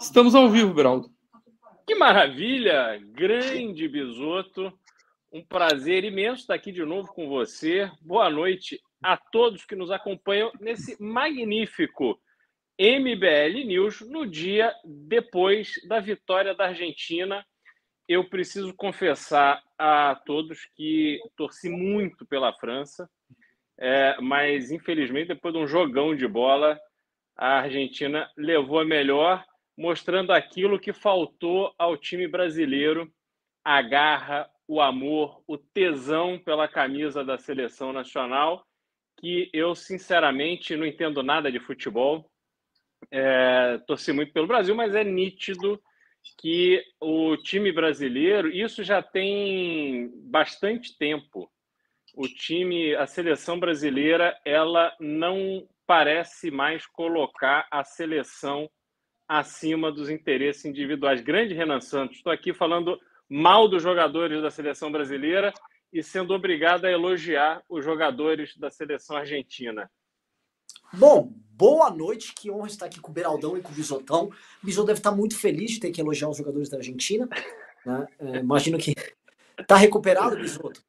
Estamos ao vivo, Beraldo. Que maravilha! Grande Bisoto. Um prazer imenso estar aqui de novo com você. Boa noite a todos que nos acompanham nesse magnífico MBL News no dia depois da vitória da Argentina. Eu preciso confessar a todos que torci muito pela França, é, mas infelizmente, depois de um jogão de bola, a Argentina levou a melhor, mostrando aquilo que faltou ao time brasileiro: a garra, o amor, o tesão pela camisa da seleção nacional. Que eu, sinceramente, não entendo nada de futebol, é, torci muito pelo Brasil, mas é nítido que o time brasileiro, isso já tem bastante tempo. O time, a seleção brasileira, ela não parece mais colocar a seleção acima dos interesses individuais. Grande Renan Santos, estou aqui falando mal dos jogadores da seleção brasileira e sendo obrigado a elogiar os jogadores da seleção argentina. Bom, boa noite, que honra estar aqui com o Beraldão e com o Bisotão. O Bisotão deve estar muito feliz de ter que elogiar os jogadores da Argentina. Né? É, imagino que. Tá recuperado, Bisoto?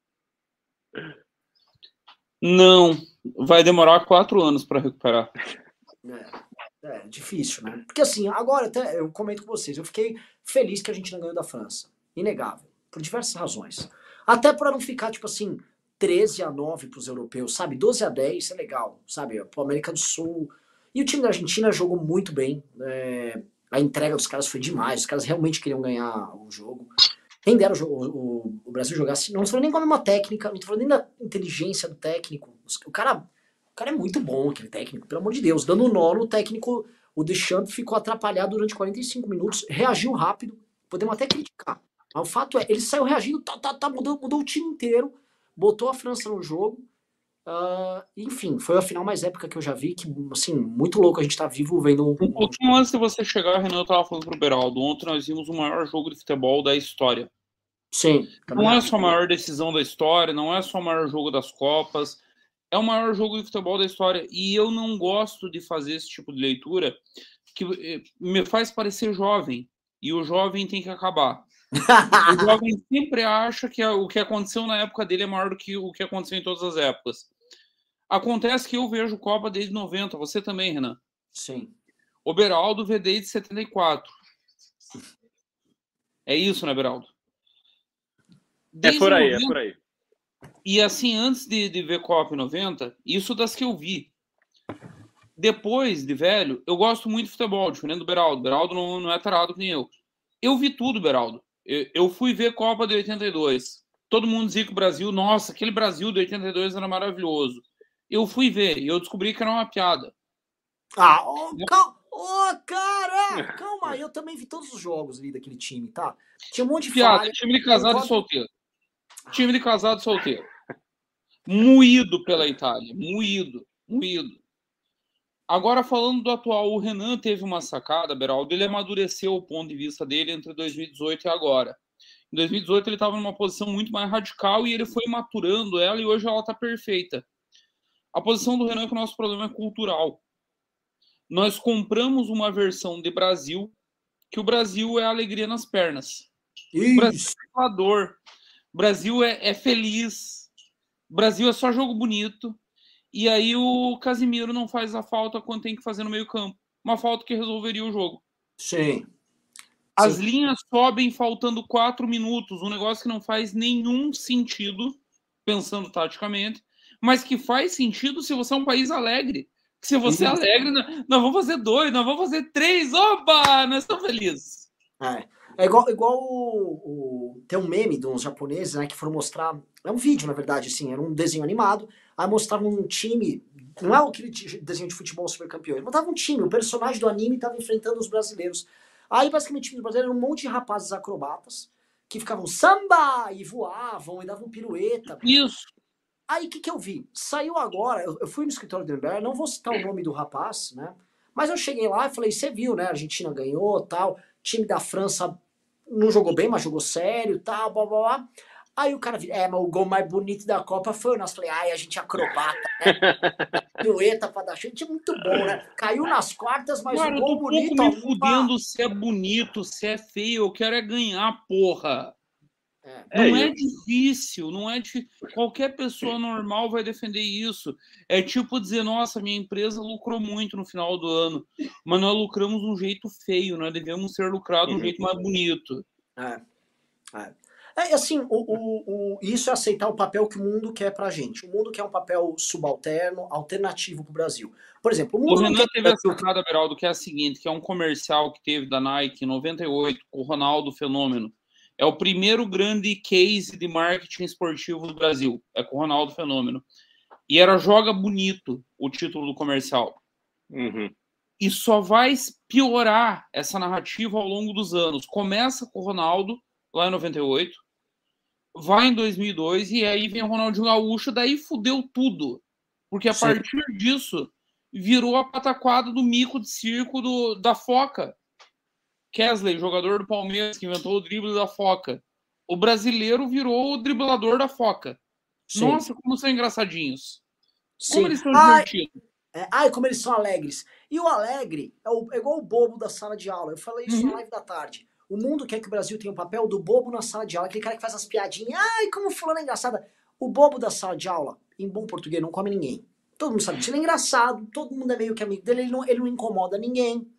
Não, vai demorar quatro anos para recuperar. É, é, difícil, né? Porque assim, agora até eu comento com vocês, eu fiquei feliz que a gente não ganhou da França. Inegável. Por diversas razões. Até para não ficar, tipo assim, 13 a 9 para os europeus, sabe? 12 a 10 é legal, sabe? Para América do Sul. E o time da Argentina jogou muito bem. É... a entrega dos caras foi demais. Os caras realmente queriam ganhar o jogo. Quem dera o, o, o Brasil jogasse. Não estou falando nem com a mesma técnica, não estou falando nem da inteligência do técnico. O cara, o cara é muito bom, aquele técnico, pelo amor de Deus. Dando nó no técnico, o Deschamps ficou atrapalhado durante 45 minutos, reagiu rápido. Podemos até criticar. Mas o fato é, ele saiu reagindo, tá, tá, tá, mudou, mudou o time inteiro botou a França no jogo. Uh, enfim, foi a final mais épica que eu já vi, que, assim, muito louco a gente tá vivo vendo um... Um pouquinho antes de você chegar, Renan, eu tava falando pro Beraldo, ontem nós vimos o maior jogo de futebol da história. Sim. Não é só a maior decisão da história, não é só o maior jogo das Copas, é o maior jogo de futebol da história. E eu não gosto de fazer esse tipo de leitura que eh, me faz parecer jovem. E o jovem tem que acabar o jovem sempre acha que o que aconteceu na época dele é maior do que o que aconteceu em todas as épocas. Acontece que eu vejo Copa desde 90, você também, Renan? Sim. O Beraldo vê desde 74. É isso, né, Beraldo? É desde é por aí, 90, é por aí. E assim, antes de, de ver Copa em 90, isso das que eu vi. Depois de velho, eu gosto muito de futebol, diferente do Beraldo. Beraldo não, não é tarado que nem eu. Eu vi tudo, Beraldo. Eu fui ver Copa de 82. Todo mundo dizia que o Brasil, nossa, aquele Brasil de 82 era maravilhoso. Eu fui ver e eu descobri que era uma piada. Ah, oh, calma, oh, cara! Calma, eu também vi todos os jogos ali daquele time, tá? Tinha um monte de piada. Falha. Time de casado e solteiro. Time de casado e solteiro. Moído pela Itália. Moído. Moído. Agora, falando do atual, o Renan teve uma sacada, Beraldo, ele amadureceu o ponto de vista dele entre 2018 e agora. Em 2018 ele estava numa posição muito mais radical e ele foi maturando ela e hoje ela está perfeita. A posição do Renan é que o nosso problema é cultural. Nós compramos uma versão de Brasil que o Brasil é alegria nas pernas. Isso. O Brasil é dor. Brasil é, é feliz. O Brasil é só jogo bonito. E aí o Casimiro não faz a falta quando tem que fazer no meio-campo. Uma falta que resolveria o jogo. Sim. As Sim. linhas sobem faltando quatro minutos, um negócio que não faz nenhum sentido, pensando taticamente, mas que faz sentido se você é um país alegre. Se você é alegre, nós vamos fazer dois, nós vamos fazer três, opa, nós estamos felizes. É. É igual, igual o, o, tem um meme de uns japoneses, né, que foram mostrar, é um vídeo, na verdade, assim, era um desenho animado, aí mostrava um time, não é aquele desenho de futebol super campeão, ele um time, o personagem do anime estava enfrentando os brasileiros. Aí, basicamente, o time brasileiro era um monte de rapazes acrobatas, que ficavam samba, e voavam, e davam pirueta. Isso. Aí, o que que eu vi? Saiu agora, eu, eu fui no escritório do Ember, não vou citar o nome do rapaz, né, mas eu cheguei lá e falei, você viu, né, a Argentina ganhou, tal, time da França não jogou bem, mas jogou sério, tal, blá, blá, blá. Aí o cara vira, é, mas o gol mais bonito da Copa foi o nosso. Falei, ai, a gente é acrobata, né? pirueta para dar chute, é muito bom, né? Caiu nas quartas, mas Cara, o eu gol tô bonito. pouco me ó, fudendo se é bonito, se é feio. Eu quero é ganhar, porra. É. Não É é, difícil, não é difícil. Qualquer pessoa normal vai defender isso. É tipo dizer, nossa, minha empresa lucrou muito no final do ano, mas nós lucramos de um jeito feio, nós devemos ser lucrados de um Uhum. jeito mais bonito. É. É. É assim, o, o, o- isso é aceitar o papel que o mundo quer pra gente. O mundo quer um papel subalterno, alternativo pro Brasil. Por exemplo, o O mundo não Renan quer teve a sacada, Beraldo, que é a seguinte, que é um comercial que teve da Nike em 98, com o Ronaldo Fenômeno. É o primeiro grande case de marketing esportivo do Brasil. É com o Ronaldo Fenômeno. E era Joga Bonito, o título do comercial. Uhum. E só vai piorar essa narrativa ao longo dos anos. Começa com o Ronaldo, lá em 98, vai em 2002, e aí vem o Ronaldinho Gaúcho, daí fudeu tudo. Porque a Sim. partir disso, virou a pataquada do mico de circo do, da foca. Kesley, jogador do Palmeiras, que inventou o drible da foca. O brasileiro virou o driblador da foca. Sim, Nossa, como são engraçadinhos. sim. Como eles são Ai, divertidos. é, ai, como eles são alegres. E o alegre é, o- é igual o bobo da sala de aula. Eu falei isso Uhum. na live da tarde. O mundo quer que o Brasil tenha o papel do bobo na sala de aula. Aquele cara que faz as piadinhas. Ai, como fulano é engraçada. O bobo da sala de aula, em bom português, não come ninguém. Todo mundo sabe disso. Ele é engraçado. Todo mundo é meio que amigo dele. Ele não, ele não incomoda ninguém.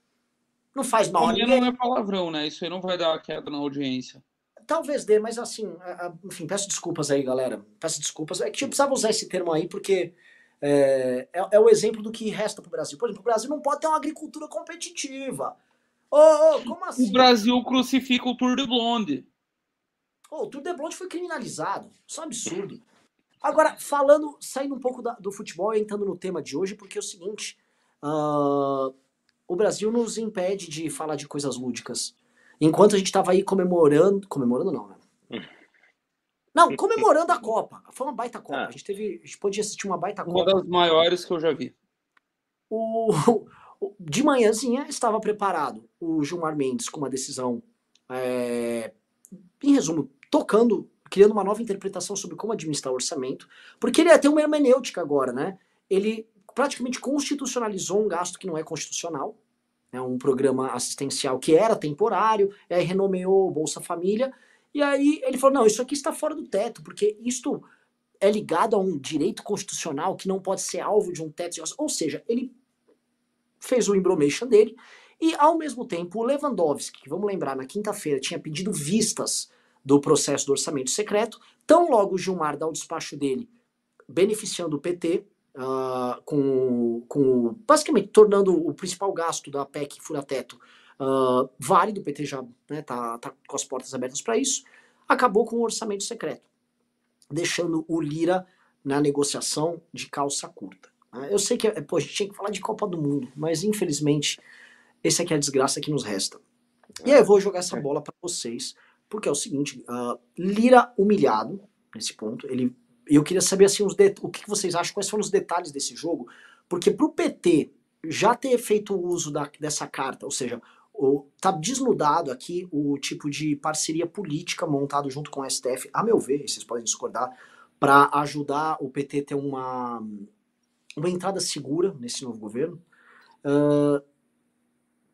Não faz mal a ninguém. não é palavrão, né? Isso aí não vai dar queda na audiência. Talvez dê, mas assim, a- a- enfim, peço desculpas aí, galera. Peço desculpas. É que eu precisava usar esse termo aí, porque é, é, é o exemplo do que resta pro Brasil. Por exemplo, o Brasil não pode ter uma agricultura competitiva. Ô, ô, como assim? O Brasil crucifica o Tour de Blonde. Ô, o Tour de Blonde foi criminalizado. Isso é um absurdo. Agora, falando, saindo um pouco da- do futebol e entrando no tema de hoje, porque é o seguinte: ah, o Brasil nos impede de falar de coisas lúdicas. Enquanto a gente estava aí comemorando. Comemorando não, né? Não, comemorando a Copa. Foi uma baita Copa. Ah. A gente teve. A gente pôde assistir uma baita Uma Copa. das maiores que eu já vi. O, o- de manhãzinha estava preparado o Gilmar Mendes com uma decisão, é, em resumo, tocando, criando uma nova interpretação sobre como administrar o orçamento, porque ele ia ter uma hermenêutica agora, né? Ele praticamente constitucionalizou um gasto que não é constitucional, né? um programa assistencial que era temporário, renomeou Bolsa Família, e aí ele falou, não, isso aqui está fora do teto, porque isto é ligado a um direito constitucional que não pode ser alvo de um teto. de. Ou seja, ele fez o embromation dele e, ao mesmo tempo, o Lewandowski, que vamos lembrar, na quinta-feira tinha pedido vistas do processo do orçamento secreto, tão logo Gilmar dá o despacho dele beneficiando o PT, ah, com, com basicamente tornando o principal gasto da PEC fura-teto ah, válido, o PT já né, tá, tá com as portas abertas para isso, acabou com o orçamento secreto, deixando o Lira na negociação de calça curta. né? Eu sei que é, pô, a gente tinha que falar de Copa do Mundo, mas infelizmente esse aqui é a desgraça que nos resta. E aí eu vou jogar essa bola para vocês, porque é o seguinte, ah, Lira humilhado nesse ponto, ele eu queria saber assim os o que vocês acham, quais foram os detalhes desse jogo, porque pro PT já ter feito o uso da- dessa carta, ou seja, o, tá desnudado aqui o tipo de parceria política montado junto com o STF, a meu ver, vocês podem discordar, para ajudar o PT ter uma, uma entrada segura nesse novo governo.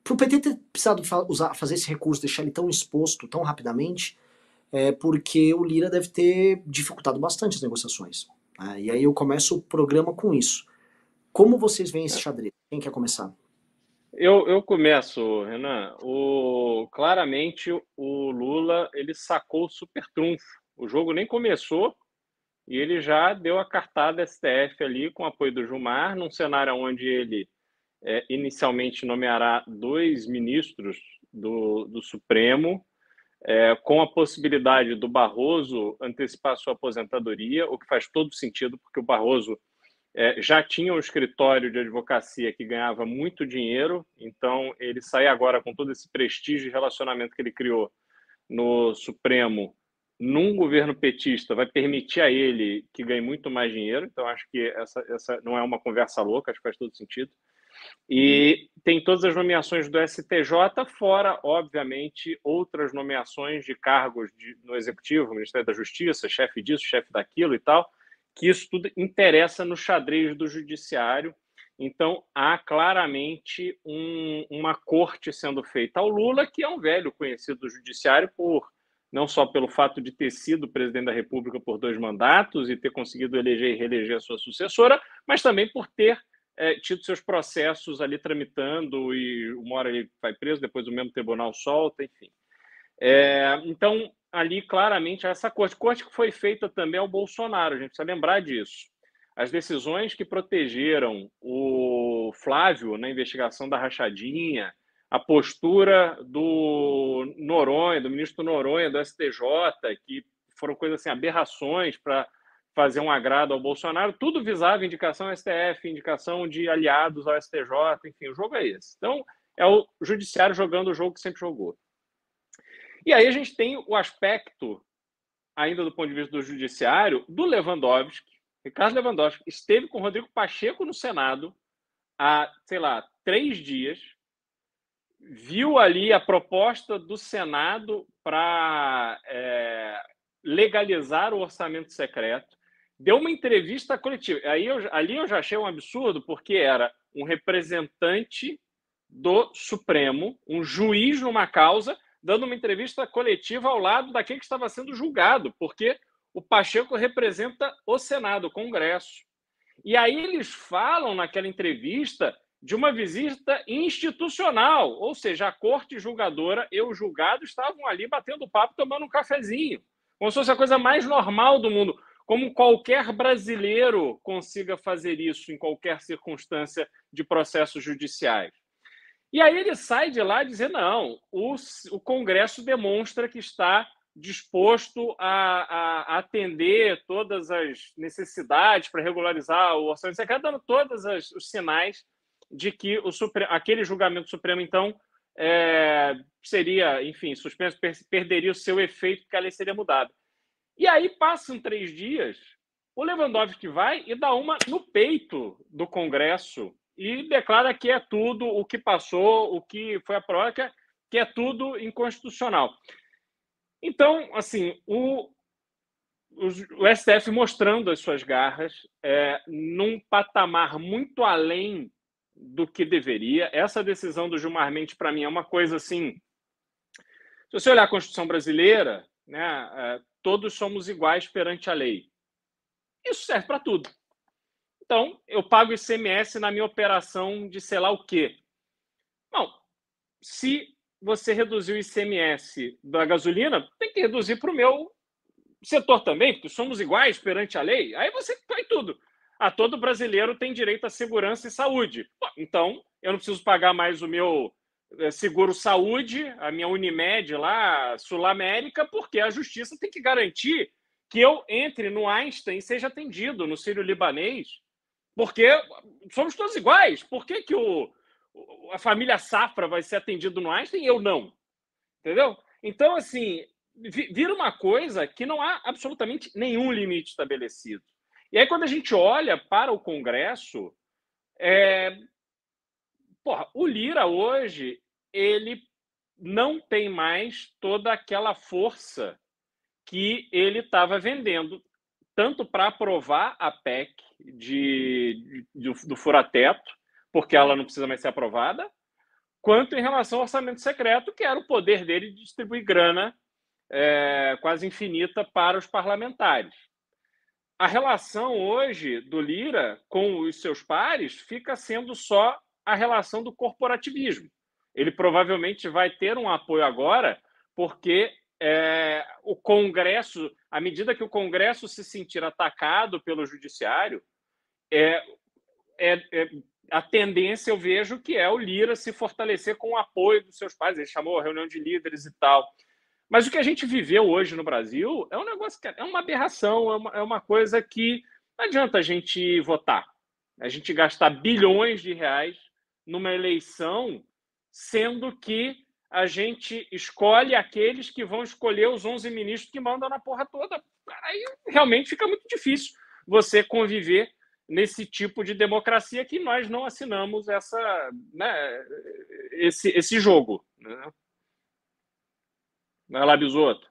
para o PT ter precisado fa- usar, fazer esse recurso, deixar ele tão exposto tão rapidamente, é porque o Lira deve ter dificultado bastante as negociações. né? E aí eu começo o programa com isso. Como vocês veem esse xadrez? Quem quer começar? Eu, eu começo, Renan. O, claramente o Lula ele sacou o super trunfo. O jogo nem começou e ele já deu a cartada STF ali com o apoio do Gilmar, num cenário onde ele é, inicialmente nomeará dois ministros do, do Supremo, é, com a possibilidade do Barroso antecipar sua aposentadoria, o que faz todo sentido, porque o Barroso é, já tinha um escritório de advocacia que ganhava muito dinheiro, então ele sai agora com todo esse prestígio e relacionamento que ele criou no Supremo, num governo petista, vai permitir a ele que ganhe muito mais dinheiro. Então, acho que essa, essa não é uma conversa louca, acho que faz todo sentido. E tem todas as nomeações do STJ, fora, obviamente, outras nomeações de cargos de, no Executivo, Ministério da Justiça, chefe disso, chefe daquilo e tal, que isso tudo interessa no xadrez do Judiciário. Então, há claramente um, uma corte sendo feita ao Lula, que é um velho conhecido do judiciário por não só pelo fato de ter sido presidente da República por dois mandatos e ter conseguido eleger e reeleger a sua sucessora, mas também por ter é, tido seus processos ali tramitando e uma hora ele vai preso, depois o mesmo tribunal solta, enfim. É, então, ali claramente essa corte, corte que foi feita também ao Bolsonaro, a gente precisa lembrar disso. As decisões que protegeram o Flávio na investigação da rachadinha, a postura do Noronha, do ministro Noronha, do STJ, que foram coisas assim, aberrações para fazer um agrado ao Bolsonaro, tudo visava indicação STF, indicação de aliados ao STJ, enfim, o jogo é esse. Então, é o judiciário jogando o jogo que sempre jogou. E aí a gente tem o aspecto, ainda do ponto de vista do judiciário, do Lewandowski. Ricardo Lewandowski esteve com Rodrigo Pacheco no Senado há, sei lá, três dias, viu ali a proposta do Senado para é, legalizar o orçamento secreto, deu uma entrevista coletiva. Aí eu, ali eu já achei um absurdo, porque era um representante do Supremo, um juiz numa causa, dando uma entrevista coletiva ao lado daquele que estava sendo julgado, porque o Pacheco representa o Senado, o Congresso. E aí eles falam naquela entrevista de uma visita institucional, ou seja, a corte julgadora e o julgado estavam ali batendo papo, tomando um cafezinho, como se fosse a coisa mais normal do mundo como qualquer brasileiro consiga fazer isso em qualquer circunstância de processos judiciais. E aí ele sai de lá dizendo: não, o, o Congresso demonstra que está disposto a, a, atender todas as necessidades para regularizar o orçamento secreto, dando todos os sinais de que o Supremo, aquele julgamento supremo, então, é, seria, enfim, suspenso, perderia o seu efeito, porque a lei seria mudada. E aí passam três dias, o Lewandowski vai e dá uma no peito do Congresso e declara que é tudo o que passou, o que foi aprovado, que é tudo inconstitucional. Então, assim, o, o, o STF mostrando as suas garras é, num patamar muito além do que deveria. Essa decisão do Gilmar Mendes, para mim, é uma coisa assim. Se você olhar a Constituição brasileira, né, é, todos somos iguais perante a lei. Isso serve para tudo. Então, eu pago ICMS na minha operação de sei lá o quê. Bom, se você reduzir o ICMS da gasolina, tem que reduzir para o meu setor também, porque somos iguais perante a lei. Aí você vai tudo. Ah, todo brasileiro tem direito à segurança e saúde. Bom, então, eu não preciso pagar mais o meu seguro saúde, a minha Unimed lá, Sul América, porque a justiça tem que garantir que eu entre no Einstein e seja atendido no Sírio Libanês, porque somos todos iguais. Por que, que o, a família Safra vai ser atendido no Einstein e eu não? Entendeu? Então, assim, vira uma coisa que não há absolutamente nenhum limite estabelecido. E aí, quando a gente olha para o Congresso, é, Porra, o Lira hoje, ele não tem mais toda aquela força que ele estava vendendo, tanto para aprovar a PEC de, de, do, do furateto, porque ela não precisa mais ser aprovada, quanto em relação ao orçamento secreto, que era o poder dele de distribuir grana é, quase infinita para os parlamentares. A relação hoje do Lira com os seus pares fica sendo só a relação do corporativismo. Ele provavelmente vai ter um apoio agora, porque é, o Congresso, à medida que o Congresso se sentir atacado pelo Judiciário, é, é, é, a tendência eu vejo que é o Lira se fortalecer com o apoio dos seus pais. Ele chamou a reunião de líderes e tal. Mas o que a gente viveu hoje no Brasil é um negócio que é uma aberração, é uma, é uma coisa que não adianta a gente votar, a gente gastar bilhões de reais numa eleição, sendo que a gente escolhe aqueles que vão escolher os 11 ministros que mandam na porra toda. Aí realmente fica muito difícil você conviver nesse tipo de democracia que nós não assinamos essa, né, esse, esse jogo. Né? Vai lá, Bisoto.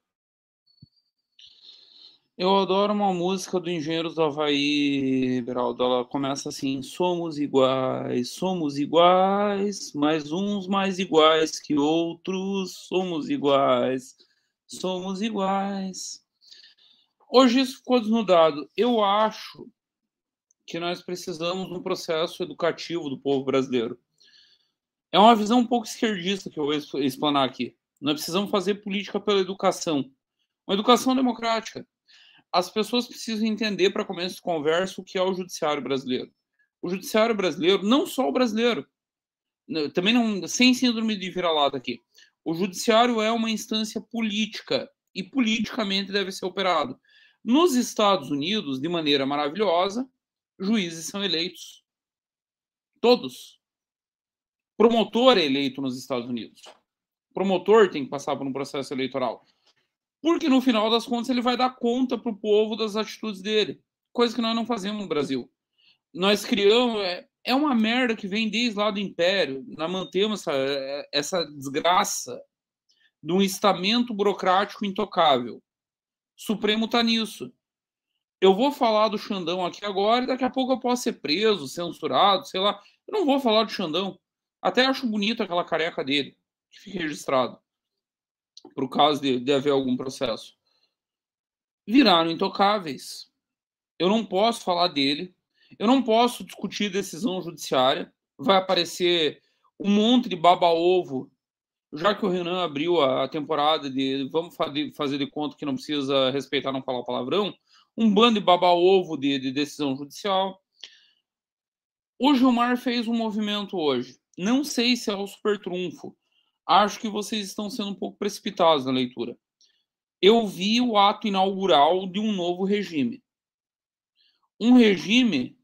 Eu adoro uma música do Engenheiros do Havaí, Beraldo. Ela começa assim: Somos iguais, somos iguais, mas uns mais iguais que outros. Somos iguais, somos iguais. Hoje isso ficou desnudado. Eu acho que nós precisamos de um processo educativo do povo brasileiro. É uma visão um pouco esquerdista que eu vou explanar aqui. Nós precisamos fazer política pela educação. Uma educação democrática as pessoas precisam entender para começo de conversa o que é o judiciário brasileiro. O judiciário brasileiro, não só o brasileiro, né, também não, sem síndrome de vira-lata aqui. O judiciário é uma instância política e politicamente deve ser operado. Nos Estados Unidos, de maneira maravilhosa, juízes são eleitos. Todos. Promotor é eleito nos Estados Unidos. Promotor tem que passar por um processo eleitoral. Porque no final das contas ele vai dar conta para o povo das atitudes dele, coisa que nós não fazemos no Brasil. Nós criamos é, é uma merda que vem desde lá do Império. Nós mantemos essa, essa desgraça de um estamento burocrático intocável. Supremo está nisso. Eu vou falar do Xandão aqui agora e daqui a pouco eu posso ser preso, censurado, sei lá. Eu não vou falar do Xandão. Até acho bonito aquela careca dele, que fica registrado o caso de, de haver algum processo, viraram intocáveis. Eu não posso falar dele, eu não posso discutir decisão judiciária, vai aparecer um monte de baba-ovo, já que o Renan abriu a temporada de vamos fazer de conta que não precisa respeitar, não falar palavrão, um bando de baba-ovo de, de decisão judicial. O Gilmar fez um movimento hoje. Não sei se é o super trunfo, acho que vocês estão sendo um pouco precipitados na leitura. Eu vi o ato inaugural de um novo regime. Um regime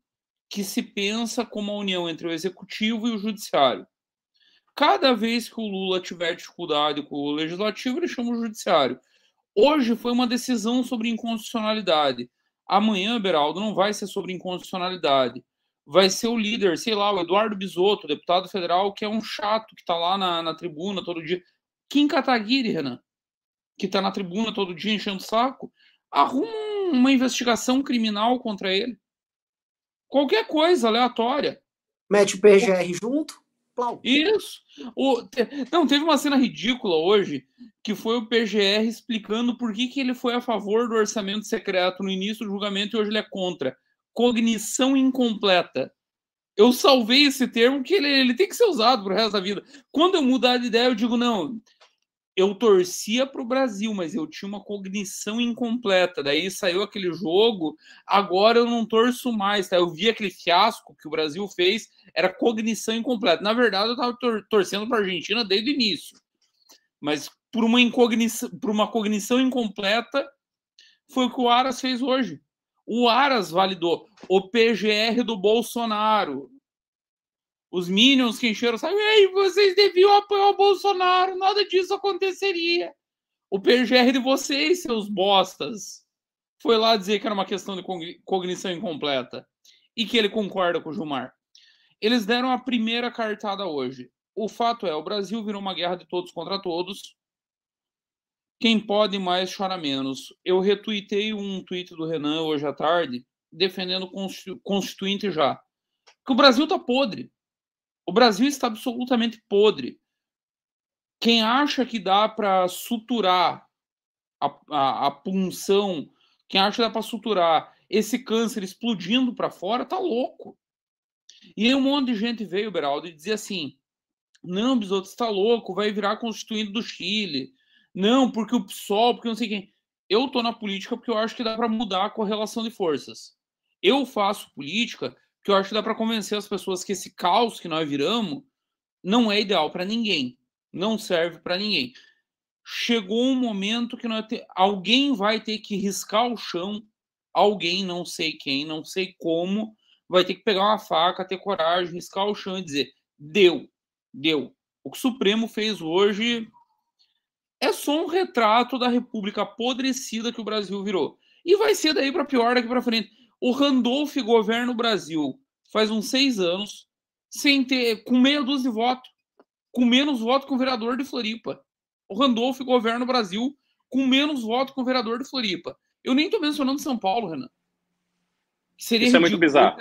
que se pensa como a união entre o executivo e o judiciário. Cada vez que o Lula tiver dificuldade com o legislativo, ele chama o judiciário. Hoje foi uma decisão sobre inconstitucionalidade. Amanhã, Beraldo, não vai ser sobre inconstitucionalidade vai ser o líder, sei lá, o Eduardo Bisotto, deputado federal, que é um chato que está lá na, na, tribuna todo dia. Kim Kataguiri, Renan, que está na tribuna todo dia enchendo o saco, arruma uma investigação criminal contra ele. Qualquer coisa aleatória. Mete o PGR junto. Plau. Isso. O, não, teve uma cena ridícula hoje que foi o PGR explicando por que, que ele foi a favor do orçamento secreto no início do julgamento e hoje ele é contra cognição incompleta. Eu salvei esse termo que ele, ele tem que ser usado para o resto da vida. Quando eu mudar de ideia, eu digo, não, eu torcia para o Brasil, mas eu tinha uma cognição incompleta. Daí saiu aquele jogo, agora eu não torço mais. Tá? Eu vi aquele fiasco que o Brasil fez, era cognição incompleta. Na verdade, eu estava tor torcendo para a Argentina desde o início. Mas por uma, por uma cognição incompleta, foi o que o Aras fez hoje. O Aras validou. O PGR do Bolsonaro. Os Minions que encheram sabe? Ei, vocês deviam apoiar o Bolsonaro, nada disso aconteceria. O PGR de vocês, seus bostas, foi lá dizer que era uma questão de cognição incompleta e que ele concorda com o Gilmar. Eles deram a primeira cartada hoje. O fato é, o Brasil virou uma guerra de todos contra todos. Quem pode mais chora menos. Eu retuitei um tweet do Renan hoje à tarde defendendo o constituinte já. Que o Brasil está podre. O Brasil está absolutamente podre. Quem acha que dá para suturar a, a, a, punção, quem acha que dá para suturar esse câncer explodindo para fora, tá louco. E aí um monte de gente veio, Beraldo, e dizia assim: não, Bisoto, está louco, vai virar constituinte do Chile, não, porque o PSOL, porque não sei quem. Eu tô na política porque eu acho que dá para mudar a correlação de forças. Eu faço política porque eu acho que dá para convencer as pessoas que esse caos que nós viramos não é ideal para ninguém, não serve para ninguém. Chegou um momento que nós te... alguém vai ter que riscar o chão, alguém, não sei quem, não sei como, vai ter que pegar uma faca, ter coragem, riscar o chão e dizer: deu, deu. O que o Supremo fez hoje é só um retrato da república apodrecida que o Brasil virou. E vai ser daí para pior daqui para frente. O Randolph governa o Brasil faz uns seis anos, sem ter, com meia dúzia de votos, com menos voto que o vereador de Floripa. O Randolph governa o Brasil com menos voto que o vereador de Floripa. Eu nem tô mencionando São Paulo, Renan. Seria Isso é muito bizarro.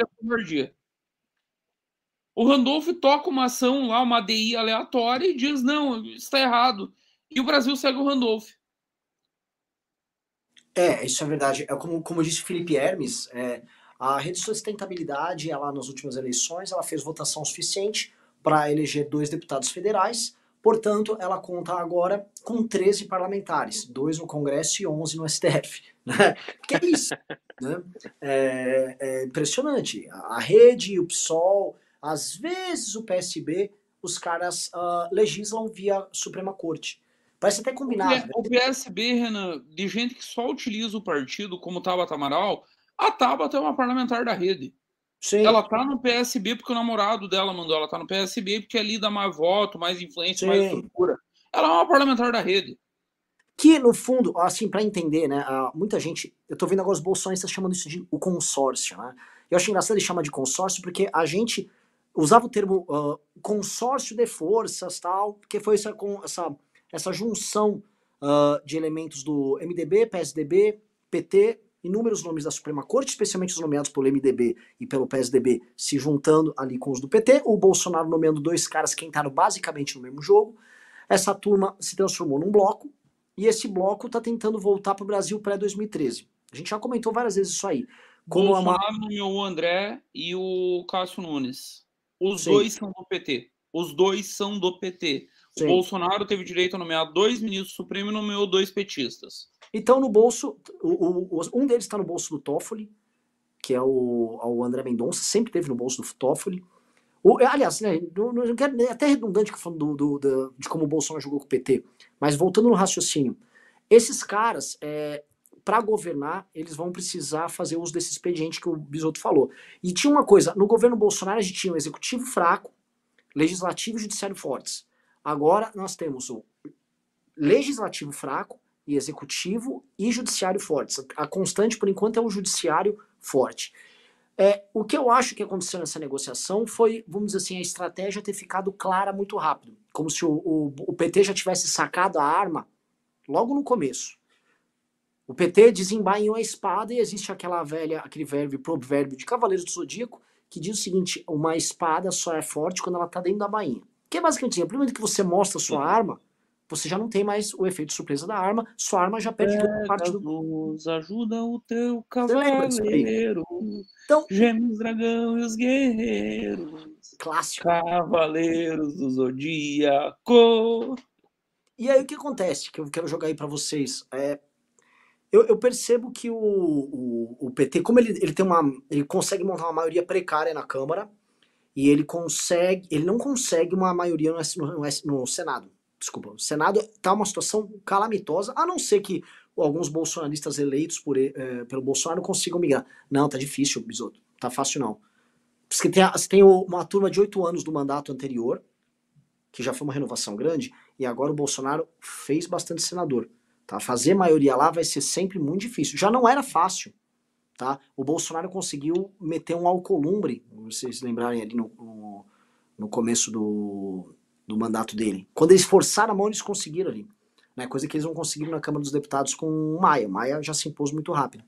O Randolph toca uma ação lá, uma ADI aleatória, e diz: não, está errado. E o Brasil segue o Randolph. É, isso é verdade. É como, como disse o Felipe Hermes, é, a rede de sustentabilidade, ela nas últimas eleições, ela fez votação suficiente para eleger dois deputados federais, portanto, ela conta agora com 13 parlamentares, dois no Congresso e 11 no STF. Né? Que é isso. né? é, é, impressionante. A, a rede, o PSOL, às vezes o PSB, os caras uh, legislam via Suprema Corte. Parece até combinado. O, né? PSB, Renan, de gente que só utiliza o partido como Tabata Amaral, a Tabata é uma parlamentar da rede. Sim. Ela tá no PSB porque o namorado dela mandou ela tá no PSB porque ali dá mais voto, mais influência, Sim. mais estrutura. Ela é uma parlamentar da rede. Que, no fundo, assim, para entender, né, muita gente, eu tô vendo agora os bolsonistas chamando isso de o consórcio, né? Eu acho engraçado ele chamar de consórcio porque a gente usava o termo uh, consórcio de forças, tal, porque foi essa, essa, essa junção uh, de elementos do MDB, PSDB, PT, inúmeros nomes da Suprema Corte, especialmente os nomeados pelo MDB e pelo PSDB, se juntando ali com os do PT, o Bolsonaro nomeando dois caras que entraram basicamente no mesmo jogo. Essa turma se transformou num bloco, e esse bloco está tentando voltar para o Brasil pré-2013. A gente já comentou várias vezes isso aí. Como Bolsonaro uma... nomeou o André e o Cássio Nunes. Os Sim. dois são do PT. Os dois são do PT. Sim. O Bolsonaro teve direito a nomear dois ministros supremos e nomeou dois petistas. Então, no bolso, o, o, um deles está no bolso do Toffoli, que é o, o André Mendonça, sempre teve no bolso do Toffoli. O, aliás, né, não, não quero, é até redundante falando do, do, do, de como o Bolsonaro jogou com o PT, mas voltando no raciocínio, esses caras, é, para governar, eles vão precisar fazer uso desse expediente que o Bisotto falou. E tinha uma coisa, no governo Bolsonaro a gente tinha um executivo fraco, legislativo e judiciário fortes. Agora nós temos o legislativo fraco e executivo e judiciário fortes. A constante, por enquanto, é o judiciário forte. É, o que eu acho que aconteceu nessa negociação foi, vamos dizer assim, a estratégia ter ficado clara muito rápido. Como se o, o, o PT já tivesse sacado a arma logo no começo. O PT desembainhou a espada e existe aquela velha, aquele verbo, provérbio de Cavaleiros do Zodíaco que diz o seguinte: uma espada só é forte quando ela está dentro da bainha. Que é basicamente assim, a momento que você mostra a sua arma, você já não tem mais o efeito surpresa da arma, sua arma já perde toda parte do. Luz, ajuda o teu cavaleiro. Então, Gêmeos, dragão e os guerreiros. Clássico. Cavaleiros do Zodíaco. E aí o que acontece? Que eu quero jogar aí para vocês. É, eu, eu percebo que o, o, o, PT, como ele, ele tem uma. ele consegue montar uma maioria precária na Câmara, e ele consegue. ele não consegue uma maioria no, no, no Senado. Desculpa, o Senado tá uma situação calamitosa, a não ser que alguns bolsonaristas eleitos por, é, pelo Bolsonaro consigam migrar. Não, tá difícil, Bisoto. Tá fácil não. Porque tem, você tem uma turma de oito anos do mandato anterior, que já foi uma renovação grande, e agora o Bolsonaro fez bastante senador. Tá? Fazer maioria lá vai ser sempre muito difícil. Já não era fácil. Tá? O Bolsonaro conseguiu meter um alcolumbre, vocês lembrarem ali no, no, no começo do, do mandato dele. Quando eles forçaram a mão, eles conseguiram ali. Né? Coisa que eles não conseguiram na Câmara dos Deputados com o Maia. O Maia já se impôs muito rápido.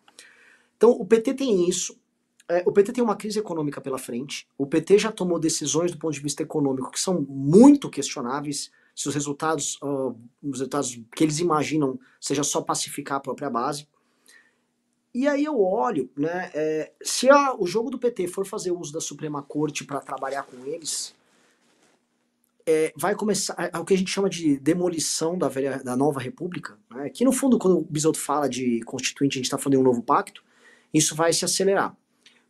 Então, o PT tem isso. É, o PT tem uma crise econômica pela frente. O PT já tomou decisões do ponto de vista econômico que são muito questionáveis se os resultados, uh, os resultados que eles imaginam seja só pacificar a própria base. E aí eu olho, né, é, se a, o jogo do PT for fazer uso da Suprema Corte para trabalhar com eles, é, vai começar é, é, o que a gente chama de demolição da, velha, da nova república, né, que no fundo quando o Bisotto fala de constituinte a gente está falando de um novo pacto, isso vai se acelerar.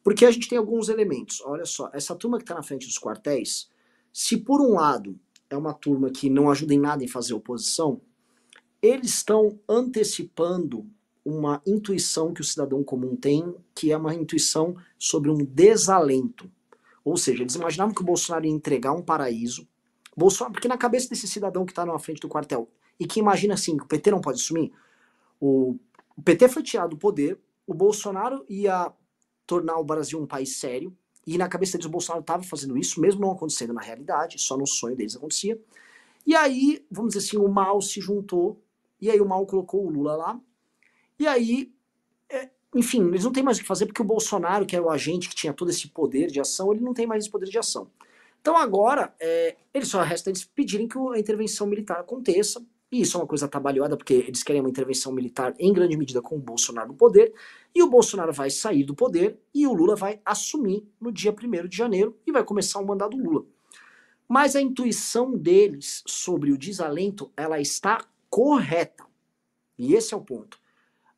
Porque a gente tem alguns elementos. Olha só, essa turma que está na frente dos quartéis, se por um lado é uma turma que não ajuda em nada em fazer oposição, eles estão antecipando uma intuição que o cidadão comum tem, que é uma intuição sobre um desalento. Ou seja, eles imaginavam que o Bolsonaro ia entregar um paraíso. Bolsonaro, porque na cabeça desse cidadão que está na frente do quartel e que imagina assim, que o PT não pode assumir, o, o PT foi tirado do poder, o Bolsonaro ia tornar o Brasil um país sério, e na cabeça deles o Bolsonaro estava fazendo isso, mesmo não acontecendo na realidade, só no sonho deles acontecia. E aí, vamos dizer assim, o mal se juntou, e aí o mal colocou o Lula lá. E aí enfim, eles não têm mais o que fazer porque o Bolsonaro, que era o agente que tinha todo esse poder de ação, ele não tem mais esse poder de ação. Então agora, é, eles só resta eles pedirem que a intervenção militar aconteça, e isso é uma coisa trabalhada, porque eles querem uma intervenção militar em grande medida com o Bolsonaro no poder, e o Bolsonaro vai sair do poder e o Lula vai assumir no dia 1 de janeiro e vai começar o mandato Lula. Mas a intuição deles sobre o desalento, ela está correta. E esse é o ponto.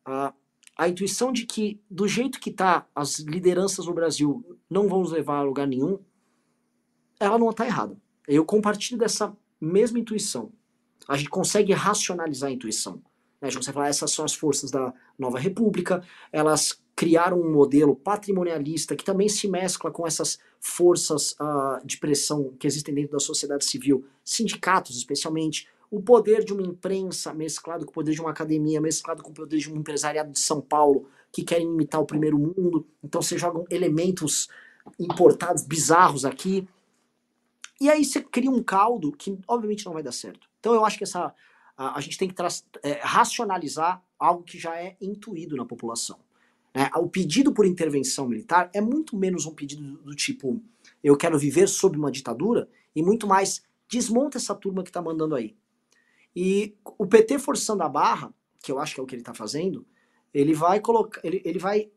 A, a intuição de que, do jeito que está, as lideranças no Brasil não vão nos levar a lugar nenhum, ela não está errada. Eu compartilho dessa mesma intuição. A gente consegue racionalizar a intuição. Né? A gente consegue falar, essas são as forças da nova república, elas criaram um modelo patrimonialista que também se mescla com essas forças uh, de pressão que existem dentro da sociedade civil, sindicatos especialmente, o poder de uma imprensa mesclado com o poder de uma academia, mesclado com o poder de um empresariado de São Paulo que querem imitar o primeiro mundo, então você jogam elementos importados bizarros aqui. E aí você cria um caldo que obviamente não vai dar certo. Então eu acho que essa a, a gente tem que é, racionalizar algo que já é intuído na população. Né? O pedido por intervenção militar é muito menos um pedido do, do tipo eu quero viver sob uma ditadura e muito mais desmonta essa turma que está mandando aí. E o PT forçando a barra, que eu acho que é o que ele está fazendo, ele vai colocar, ele, ele vai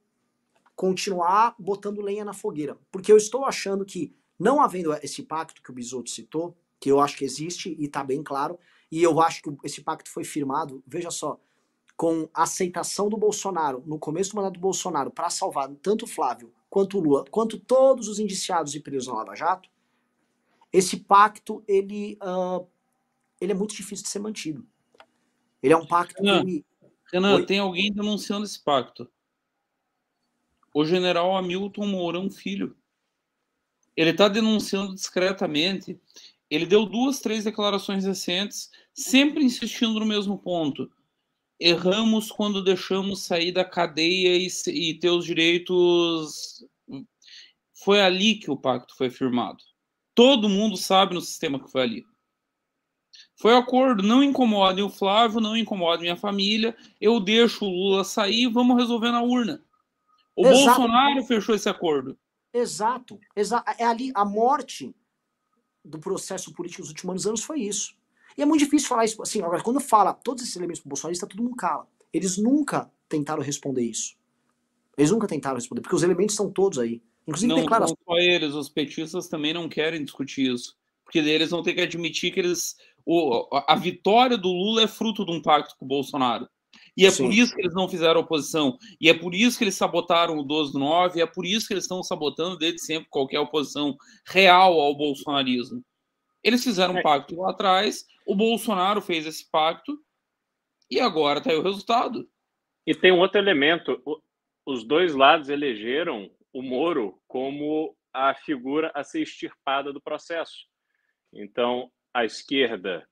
continuar botando lenha na fogueira, porque eu estou achando que não havendo esse pacto que o Bisotto citou, que eu acho que existe e está bem claro, e eu acho que esse pacto foi firmado, veja só, com a aceitação do Bolsonaro, no começo do mandato do Bolsonaro, para salvar tanto o Flávio quanto o Lula, quanto todos os indiciados e presos na Lava Jato, esse pacto, ele, uh, ele é muito difícil de ser mantido. Ele é um pacto Renan, que... Renan Oi? tem alguém denunciando esse pacto. O general Hamilton Mourão Filho. Ele está denunciando discretamente ele deu duas, três declarações recentes, sempre insistindo no mesmo ponto. Erramos quando deixamos sair da cadeia e, e ter os direitos. Foi ali que o pacto foi firmado. Todo mundo sabe no sistema que foi ali. Foi acordo, não incomode o Flávio, não incomode minha família, eu deixo o Lula sair, vamos resolver na urna. O Exato. Bolsonaro fechou esse acordo. Exato, exato. É ali a morte do processo político dos últimos anos foi isso. E é muito difícil falar isso. Assim, agora, quando fala todos esses elementos bolsonarista, todo mundo cala. Eles nunca tentaram responder isso. Eles nunca tentaram responder, porque os elementos estão todos aí. Inclusive não, declarações. Não só eles, os petistas também não querem discutir isso. Porque eles vão ter que admitir que eles. O, a vitória do Lula é fruto de um pacto com o Bolsonaro. E é Sim. por isso que eles não fizeram oposição. E é por isso que eles sabotaram o 12 do 9. E é por isso que eles estão sabotando desde sempre qualquer oposição real ao bolsonarismo. Eles fizeram um é. pacto lá atrás, o Bolsonaro fez esse pacto e agora está aí o resultado. E tem um outro elemento: os dois lados elegeram o Moro como a figura a ser extirpada do processo. Então, a esquerda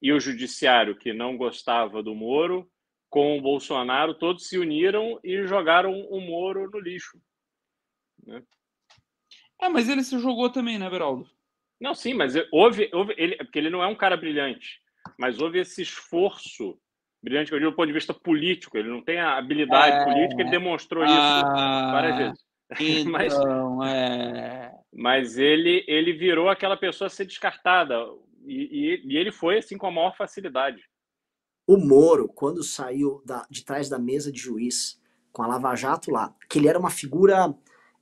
e o judiciário que não gostava do Moro com o Bolsonaro, todos se uniram e jogaram o Moro no lixo. Né? É, mas ele se jogou também, né, Beraldo? Não, sim, mas houve, houve ele, porque ele não é um cara brilhante, mas houve esse esforço brilhante, eu digo, do ponto de vista político, ele não tem a habilidade é... política, ele demonstrou isso ah... várias vezes. Então, mas, é... mas ele, ele virou aquela pessoa a ser descartada, e, e, e ele foi assim com a maior facilidade. O Moro, quando saiu da, de trás da mesa de juiz, com a Lava Jato lá, que ele era uma figura.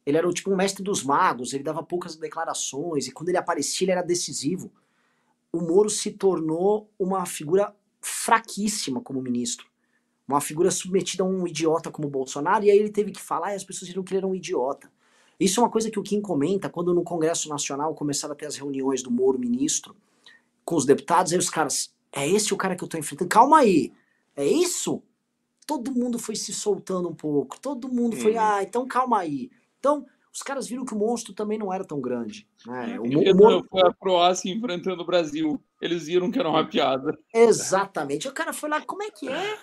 Ele era tipo um mestre dos magos, ele dava poucas declarações, e quando ele aparecia, ele era decisivo. O Moro se tornou uma figura fraquíssima como ministro. Uma figura submetida a um idiota como Bolsonaro, e aí ele teve que falar e as pessoas viram que ele era um idiota. Isso é uma coisa que o Kim comenta quando no Congresso Nacional começaram a ter as reuniões do Moro ministro com os deputados, aí os caras, é esse o cara que eu tô enfrentando. Calma aí. É isso? Todo mundo foi se soltando um pouco. Todo mundo foi, hum. ah, então calma aí. Então, os caras viram que o monstro também não era tão grande. Né? O, o, o, foi a Croácia enfrentando o Brasil. Eles viram que era uma piada. Exatamente. O cara foi lá, como é que é?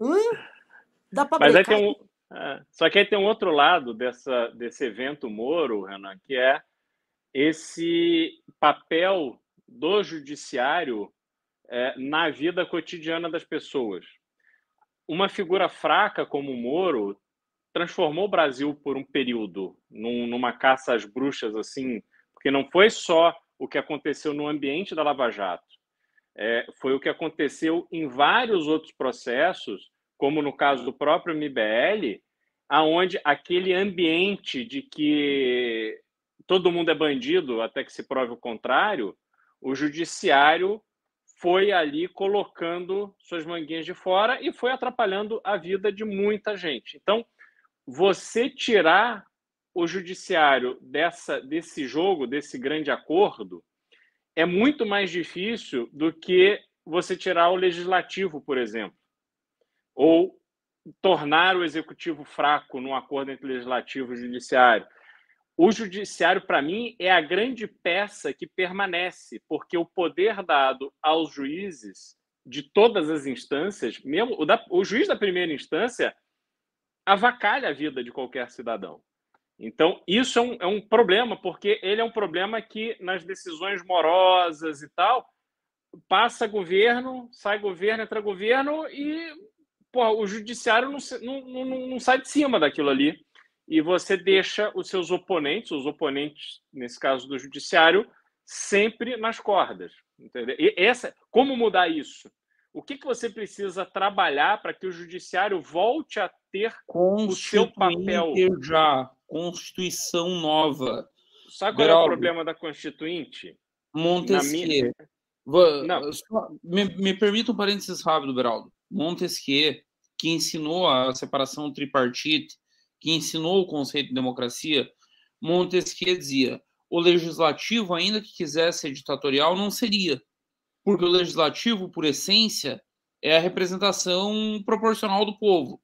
Hã? Dá pra Mas aí tem um, é, só que aí tem um outro lado dessa, desse evento Moro, Renan, que é esse papel do judiciário é, na vida cotidiana das pessoas. Uma figura fraca como o Moro transformou o Brasil por um período num, numa caça às bruxas, assim, porque não foi só o que aconteceu no ambiente da Lava Jato, é, foi o que aconteceu em vários outros processos, como no caso do próprio MBL, aonde aquele ambiente de que todo mundo é bandido até que se prove o contrário, o judiciário foi ali colocando suas manguinhas de fora e foi atrapalhando a vida de muita gente. Então, você tirar o judiciário dessa desse jogo, desse grande acordo, é muito mais difícil do que você tirar o legislativo, por exemplo, ou tornar o executivo fraco num acordo entre legislativo e judiciário. O judiciário, para mim, é a grande peça que permanece, porque o poder dado aos juízes de todas as instâncias, mesmo o, da, o juiz da primeira instância, avacalha a vida de qualquer cidadão. Então, isso é um, é um problema, porque ele é um problema que, nas decisões morosas e tal, passa governo, sai governo, entra governo e porra, o judiciário não, não, não, não, sai de cima daquilo ali. E você deixa os seus oponentes, os oponentes, nesse caso do judiciário, sempre nas cordas. Entendeu? E essa, como mudar isso? O que, que você precisa trabalhar para que o judiciário volte a ter o seu papel? já Constituição nova. Sabe qual Beraldo, é o problema da Constituinte? Montesquieu. Minha... Não. Me, me permita um parênteses rápido, Beraldo. Montesquieu, que ensinou a separação tripartite, que ensinou o conceito de democracia, Montesquieu dizia: o legislativo, ainda que quisesse ser ditatorial, não seria, porque o legislativo, por essência, é a representação proporcional do povo.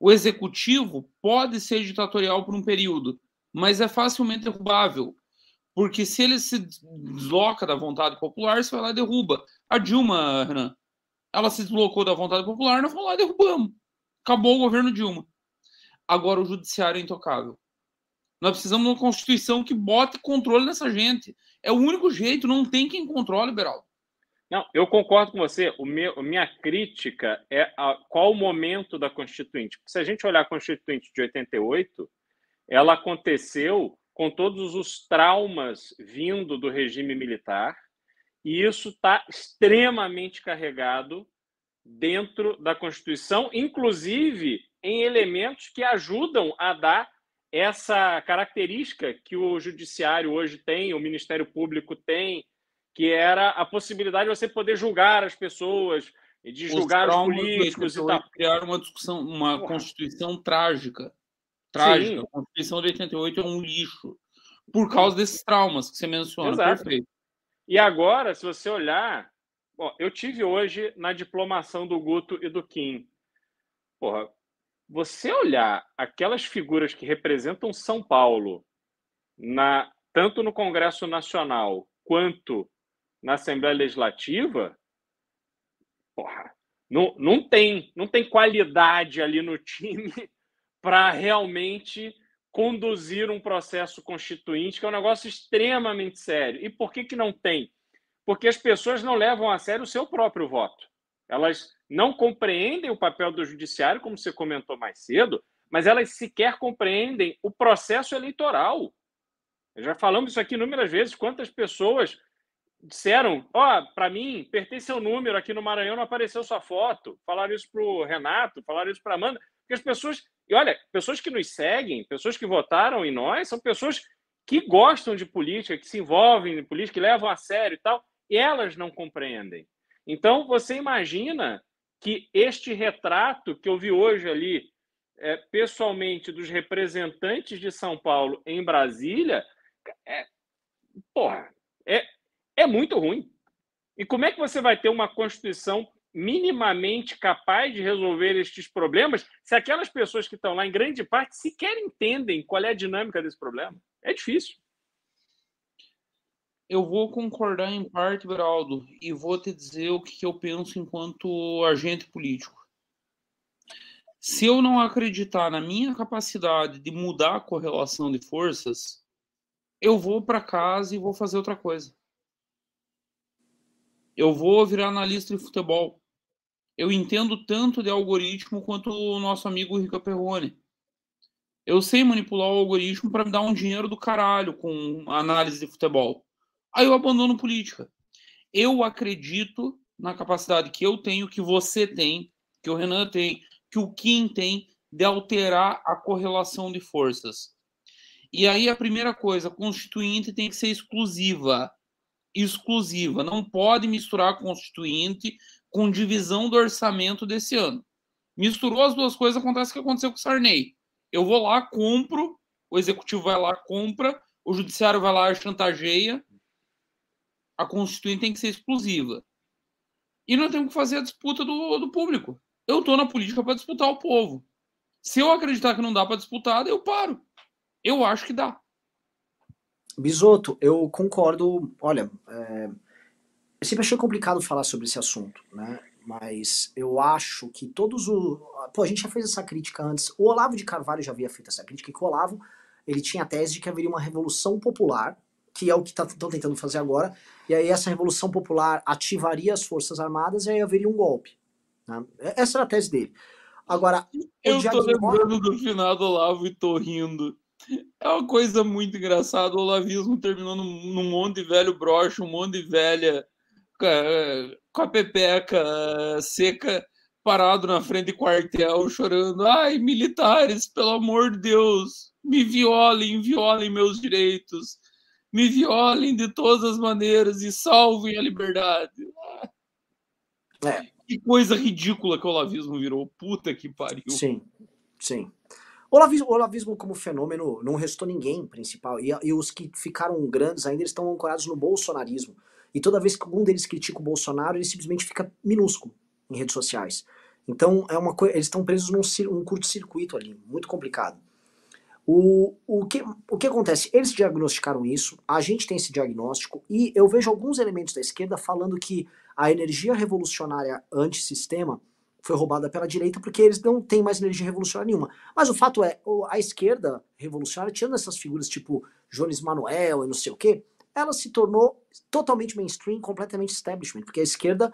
O executivo pode ser ditatorial por um período, mas é facilmente derrubável. Porque se ele se desloca da vontade popular, você vai lá e derruba. A Dilma, Renan, ela se deslocou da vontade popular, nós vamos lá e derrubamos. Acabou o governo Dilma. Agora o judiciário é intocável. Nós precisamos de uma constituição que bote controle nessa gente. É o único jeito, não tem quem controle, Beraldo. Não, eu concordo com você. O meu, a minha crítica é a, qual o momento da Constituinte. Porque se a gente olhar a Constituinte de 88, ela aconteceu com todos os traumas vindo do regime militar, e isso está extremamente carregado dentro da Constituição, inclusive em elementos que ajudam a dar essa característica que o Judiciário hoje tem, o Ministério Público tem, que era a possibilidade de você poder julgar as pessoas, de julgar os, os políticos e tal. Criar uma discussão, uma. Constituição trágica. Trágica. Sim. A Constituição de 88 é um lixo. Por causa desses traumas que você menciona. Exato. Perfeito. E agora, se você olhar, bom, eu tive hoje na diplomação do Guto e do Kim. Porra, você olhar aquelas figuras que representam São Paulo na tanto no Congresso Nacional quanto na Assembleia Legislativa, porra, não, não, tem, não tem qualidade ali no time para realmente conduzir um processo constituinte, que é um negócio extremamente sério. E por que, que não tem? Porque as pessoas não levam a sério o seu próprio voto. Elas não compreendem o papel do judiciário, como você comentou mais cedo, mas elas sequer compreendem o processo eleitoral. Já falamos isso aqui inúmeras vezes. Quantas pessoas disseram, ó, oh, para mim, pertence ao número, aqui no Maranhão não apareceu sua foto. Falaram isso para o Renato, falaram isso para Amanda, porque as pessoas, e olha, pessoas que nos seguem, pessoas que votaram em nós, são pessoas que gostam de política, que se envolvem em política, que levam a sério e tal, e elas não compreendem. Então, você imagina que este retrato que eu vi hoje ali, é, pessoalmente, dos representantes de São Paulo em Brasília, é, porra, é, é muito ruim. E como é que você vai ter uma Constituição minimamente capaz de resolver estes problemas se aquelas pessoas que estão lá, em grande parte, sequer entendem qual é a dinâmica desse problema? É difícil. Eu vou concordar em parte, Beraldo, e vou te dizer o que eu penso enquanto agente político. Se eu não acreditar na minha capacidade de mudar a correlação de forças, eu vou para casa e vou fazer outra coisa. Eu vou virar analista de futebol. Eu entendo tanto de algoritmo quanto o nosso amigo Rica Perrone. Eu sei manipular o algoritmo para me dar um dinheiro do caralho com análise de futebol. Aí eu abandono política. Eu acredito na capacidade que eu tenho, que você tem, que o Renan tem, que o Kim tem de alterar a correlação de forças. E aí a primeira coisa, a constituinte tem que ser exclusiva. Exclusiva. Não pode misturar constituinte com divisão do orçamento desse ano. Misturou as duas coisas, acontece o que aconteceu com o Sarney. Eu vou lá, compro, o executivo vai lá, compra, o judiciário vai lá, chantageia. A constituinte tem que ser exclusiva. E nós temos que fazer a disputa do, do público. Eu estou na política para disputar o povo. Se eu acreditar que não dá para disputar, eu paro. Eu acho que dá. Bisoto, eu concordo. Olha, é... eu sempre achei complicado falar sobre esse assunto, né? Mas eu acho que todos os. Pô, a gente já fez essa crítica antes. O Olavo de Carvalho já havia feito essa crítica, que o Olavo ele tinha a tese de que haveria uma revolução popular que é o que estão tá, tentando fazer agora, e aí essa revolução popular ativaria as forças armadas e aí haveria um golpe. Né? Essa era a tese dele. Agora, eu tô lembrando do final do Olavo e tô rindo. É uma coisa muito engraçada. O olavismo terminou num, num monte de velho broche, um monte de velha com a pepeca seca, parado na frente do quartel, chorando. Ai, militares, pelo amor de Deus, me violem, violem meus direitos me violem de todas as maneiras e salvem a liberdade. É. Que coisa ridícula que o olavismo virou. Puta que pariu. Sim, sim. O olavismo, o olavismo como fenômeno não restou ninguém principal. E, e os que ficaram grandes ainda estão ancorados no bolsonarismo. E toda vez que algum deles critica o Bolsonaro, ele simplesmente fica minúsculo em redes sociais. Então é uma coisa, eles estão presos num um curto-circuito ali, muito complicado. O, o, que, o que acontece? Eles diagnosticaram isso, a gente tem esse diagnóstico, e eu vejo alguns elementos da esquerda falando que a energia revolucionária antissistema foi roubada pela direita porque eles não têm mais energia revolucionária nenhuma. Mas o fato é, a esquerda revolucionária, tirando essas figuras tipo Jones Manuel e não sei o quê, ela se tornou totalmente mainstream, completamente establishment, porque a esquerda,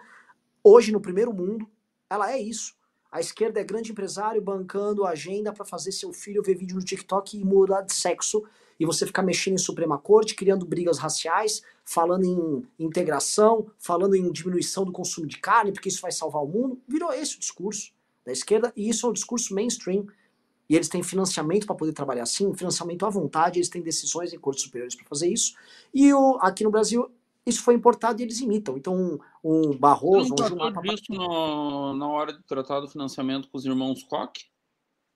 hoje no primeiro mundo, ela é isso. A esquerda é grande empresário bancando a agenda para fazer seu filho ver vídeo no TikTok e mudar de sexo e você ficar mexendo em Suprema Corte, criando brigas raciais, falando em integração, falando em diminuição do consumo de carne, porque isso vai salvar o mundo. Virou esse o discurso da esquerda e isso é o discurso mainstream. E eles têm financiamento para poder trabalhar assim, financiamento à vontade, eles têm decisões em cortes superiores para fazer isso. E o, aqui no Brasil isso foi importado e eles imitam. Então, um, um Barroso, um Gilmar... disso no, na hora de tratar do financiamento com os irmãos Koch?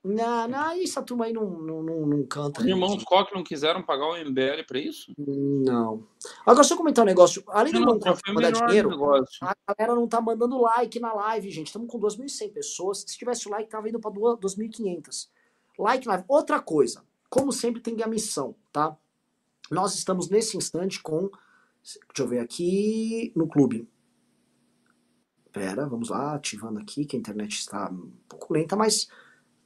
Não, não, essa turma aí não, não, não, não canta. Os irmãos Koch não quiseram pagar o MBL para isso? Não. Agora, só comentar um negócio. Além do não mandar dinheiro, negócio. a galera não tá mandando like na live, gente. Estamos com 2.100 pessoas. Se tivesse o like, tava indo para 2.500. Like live. Outra coisa. Como sempre, tem a missão, tá? Nós estamos nesse instante com Deixa eu ver aqui no clube. Pera, vamos lá, ativando aqui, que a internet está um pouco lenta, mas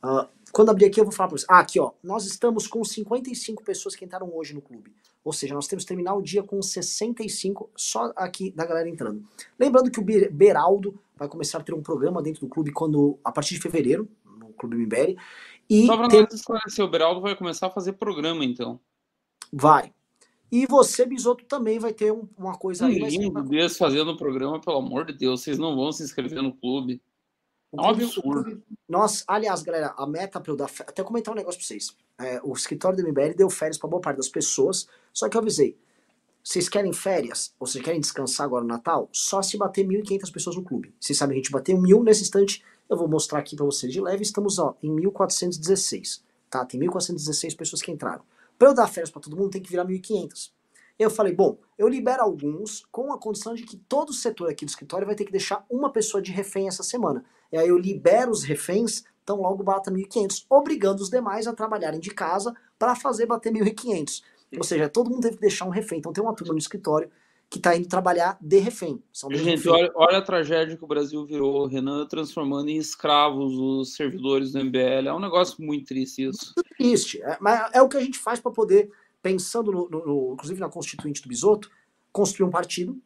uh, quando abrir aqui eu vou falar para vocês. Ah, aqui ó, nós estamos com 55 pessoas que entraram hoje no clube. Ou seja, nós temos que terminar o dia com 65 só aqui da galera entrando. Lembrando que o Beraldo vai começar a ter um programa dentro do clube quando a partir de fevereiro, no Clube Mimbere. E Só para ter... esclarecer, o Beraldo vai começar a fazer programa então. Vai, e você, Bisoto, também vai ter um, uma coisa aí. Lindo desse fazendo o programa, pelo amor de Deus, vocês não vão se inscrever no clube. É um absurdo. Nós, aliás, galera, a meta para eu dar. Até comentar um negócio para vocês. É, o escritório do MBL deu férias para boa parte das pessoas, só que eu avisei. Vocês querem férias? Ou vocês querem descansar agora no Natal? Só se bater 1.500 pessoas no clube. Vocês sabem, a gente bateu mil nesse instante. Eu vou mostrar aqui para vocês de leve. Estamos ó, em 1.416. Tá? Tem 1.416 pessoas que entraram. Para eu dar férias para todo mundo, tem que virar 1.500. Eu falei, bom, eu libero alguns com a condição de que todo o setor aqui do escritório vai ter que deixar uma pessoa de refém essa semana. E aí eu libero os reféns, então logo bata 1.500, obrigando os demais a trabalharem de casa para fazer bater 1.500. Ou seja, todo mundo teve que deixar um refém. Então tem uma turma no escritório que está indo trabalhar de refém. Gente, refém. Olha, olha, a tragédia que o Brasil virou, Renan transformando em escravos os servidores do MBL. É um negócio muito triste isso. Muito triste. É, mas é o que a gente faz para poder, pensando no, no, no, inclusive na constituinte do Bisoto, construir um partido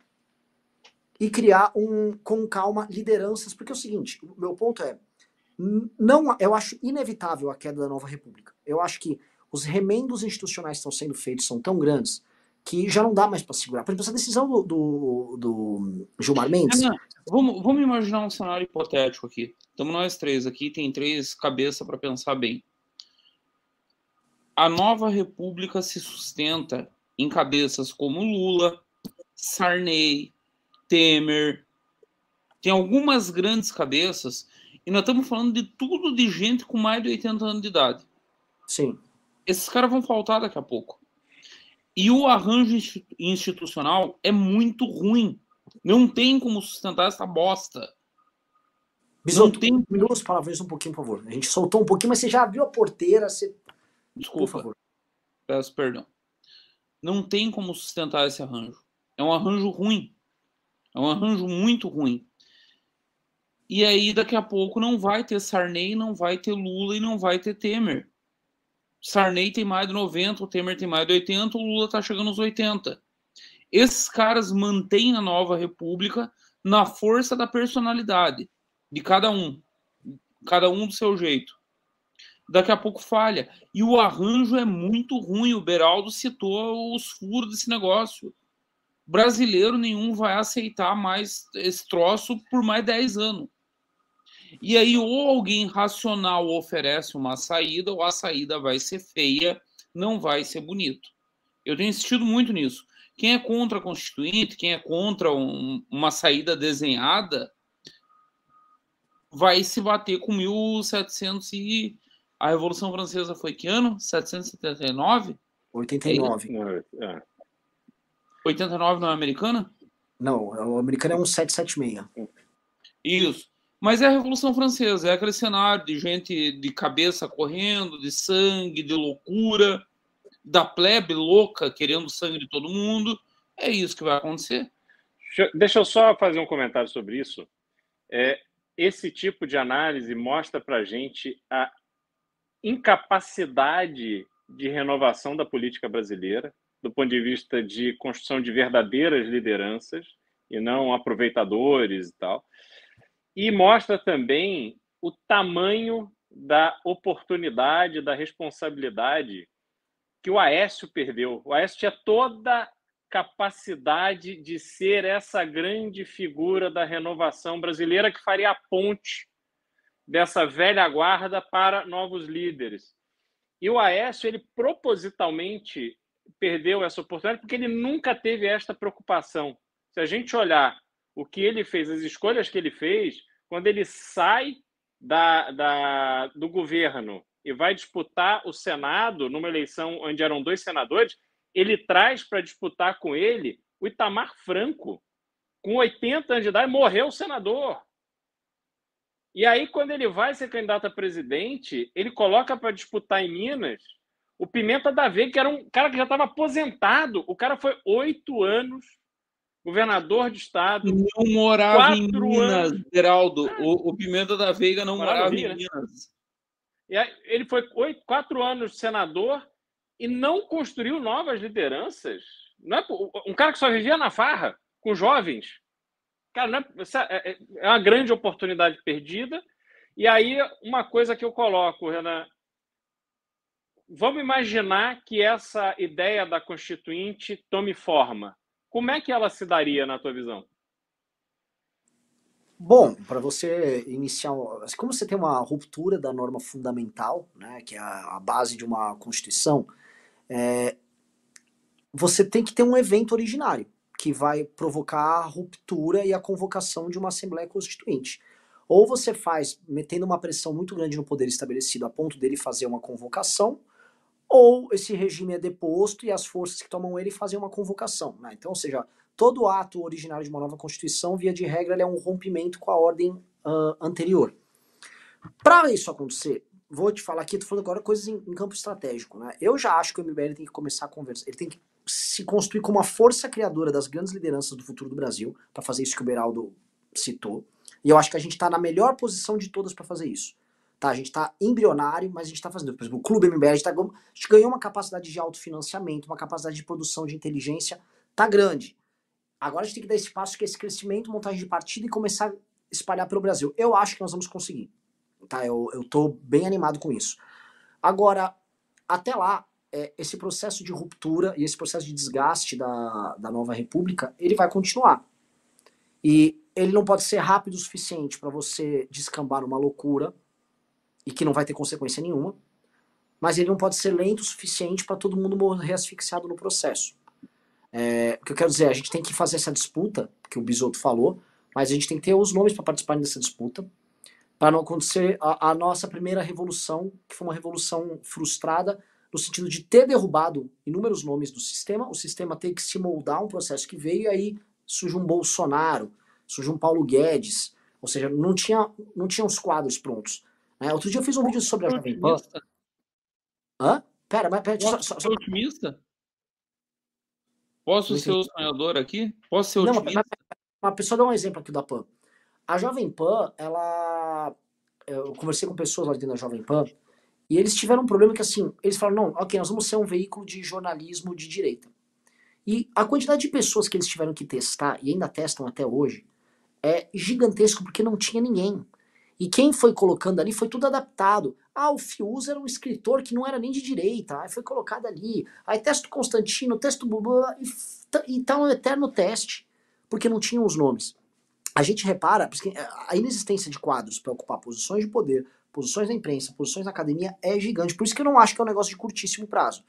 e criar um, com calma lideranças. Porque é o seguinte, o meu ponto é, não, eu acho inevitável a queda da nova república. Eu acho que os remendos institucionais que estão sendo feitos são tão grandes que já não dá mais para segurar. Por exemplo, essa decisão do, do, do Gilmar Mendes. vamos, vamos imaginar um cenário hipotético aqui. Estamos nós três aqui, tem três cabeças para pensar bem. A nova república se sustenta em cabeças como Lula, Sarney, Temer. Tem algumas grandes cabeças e nós estamos falando de tudo de gente com mais de 80 anos de idade. Sim. Esses caras vão faltar daqui a pouco. E o arranjo institucional é muito ruim. Não tem como sustentar essa bosta. Bisoto, não tem... diminua as palavras um pouquinho, por favor. A gente soltou um pouquinho, mas você já abriu a porteira. Você... Desculpa. Por favor. Peço perdão. Não tem como sustentar esse arranjo. É um arranjo ruim. É um arranjo muito ruim. E aí, daqui a pouco, não vai ter Sarney, não vai ter Lula e não vai ter Temer. Sarney tem mais de 90, o Temer tem mais de 80, o Lula está chegando aos 80. Esses caras mantêm a nova república na força da personalidade de cada um, cada um do seu jeito. Daqui a pouco falha. E o arranjo é muito ruim. O Beraldo citou os furos desse negócio. Brasileiro nenhum vai aceitar mais esse troço por mais 10 anos. E aí, ou alguém racional oferece uma saída, ou a saída vai ser feia, não vai ser bonito. Eu tenho insistido muito nisso. Quem é contra a Constituinte, quem é contra um, uma saída desenhada, vai se bater com 1700 e... A Revolução Francesa foi que ano? 779? 89. É. 89 não é americana? Não, o americano é um 776. Isso. Mas é a Revolução Francesa, é aquele cenário de gente de cabeça correndo, de sangue, de loucura, da plebe louca querendo sangue de todo mundo. É isso que vai acontecer. Deixa eu só fazer um comentário sobre isso. É, esse tipo de análise mostra para gente a incapacidade de renovação da política brasileira, do ponto de vista de construção de verdadeiras lideranças e não aproveitadores e tal e mostra também o tamanho da oportunidade, da responsabilidade que o Aécio perdeu. O Aécio tinha toda capacidade de ser essa grande figura da renovação brasileira que faria a ponte dessa velha guarda para novos líderes. E o Aécio, ele propositalmente perdeu essa oportunidade porque ele nunca teve esta preocupação. Se a gente olhar o que ele fez, as escolhas que ele fez, quando ele sai da, da, do governo e vai disputar o Senado, numa eleição onde eram dois senadores, ele traz para disputar com ele o Itamar Franco, com 80 anos de idade, morreu senador. E aí, quando ele vai ser candidato a presidente, ele coloca para disputar em Minas o Pimenta da Veiga, que era um cara que já estava aposentado. O cara foi oito anos governador de estado. Não morava em Minas, anos. Geraldo. Ah, o, o, Pimenta da Veiga não morava, morava em Rio, Minas. Né? Ele foi oito, quatro anos senador e não construiu novas lideranças. Não é, um cara que só vivia na farra com jovens. Cara, é, é, é uma grande oportunidade perdida. E aí, uma coisa que eu coloco, Renan, vamos imaginar que essa ideia da Constituinte tome forma. Como é que ela se daria na tua visão? Bom, para você iniciar, assim, como você tem uma ruptura da norma fundamental, né, que é a, base de uma constituição, é, você tem que ter um evento originário que vai provocar a ruptura e a convocação de uma Assembleia Constituinte. Ou você faz metendo uma pressão muito grande no poder estabelecido a ponto dele fazer uma convocação, ou esse regime é deposto e as forças que tomam ele fazem uma convocação. Né? Então, ou seja, todo ato originário de uma nova Constituição, via de regra, é um rompimento com a ordem uh, anterior. Para isso acontecer, vou te falar aqui, estou falando agora coisas em, em, campo estratégico. Né? Eu já acho que o MBL tem que começar a conversar, ele tem que se construir como uma força criadora das grandes lideranças do futuro do Brasil, para fazer isso que o Beraldo citou. E eu acho que a gente está na melhor posição de todas para fazer isso. Tá? A gente está embrionário, mas a gente está fazendo. Por exemplo, o Clube MBL, a gente, tá, a gente ganhou uma capacidade de autofinanciamento, uma capacidade de produção de inteligência, tá grande. Agora a gente tem que dar esse passo, que é esse crescimento, montagem de partida e começar a espalhar pelo Brasil. Eu acho que nós vamos conseguir. tá? Eu, eu tô bem animado com isso. Agora, até lá, é, esse processo de ruptura e esse processo de desgaste da, da nova república, ele vai continuar. E ele não pode ser rápido o suficiente para você descambar numa loucura e que não vai ter consequência nenhuma, mas ele não pode ser lento o suficiente para todo mundo morrer asfixiado no processo. É, o que eu quero dizer, a gente tem que fazer essa disputa, que o Bisoto falou, mas a gente tem que ter os nomes para participarem dessa disputa, para não acontecer a, a, nossa primeira revolução, que foi uma revolução frustrada, no sentido de ter derrubado inúmeros nomes do sistema, o sistema ter que se moldar um processo que veio, e aí surge um Bolsonaro, surge um Paulo Guedes, ou seja, não tinha, não tinha os quadros prontos. Né? Outro dia eu fiz um vídeo sobre a Jovem Pan. Hã? Pera, mas pera, Posso só, só... ser otimista? Posso ser o sonhador aqui? Posso ser otimista? Não, uma pessoa dá um exemplo aqui da PAN. A Jovem Pan, ela. Eu conversei com pessoas lá dentro da Jovem Pan, e eles tiveram um problema que, assim, eles falaram: não, ok, nós vamos ser um veículo de jornalismo de direita. E a quantidade de pessoas que eles tiveram que testar, e ainda testam até hoje, é gigantesco, porque não tinha ninguém. E quem foi colocando ali foi tudo adaptado. Ah, o Fius era um escritor que não era nem de direita, aí foi colocado ali. Aí testa o Constantino, testa o Bubu, e, tá um eterno teste porque não tinham os nomes. A gente repara, porque a inexistência de quadros para ocupar posições de poder, posições na imprensa, posições na academia é gigante. Por isso que eu não acho que é um negócio de curtíssimo prazo.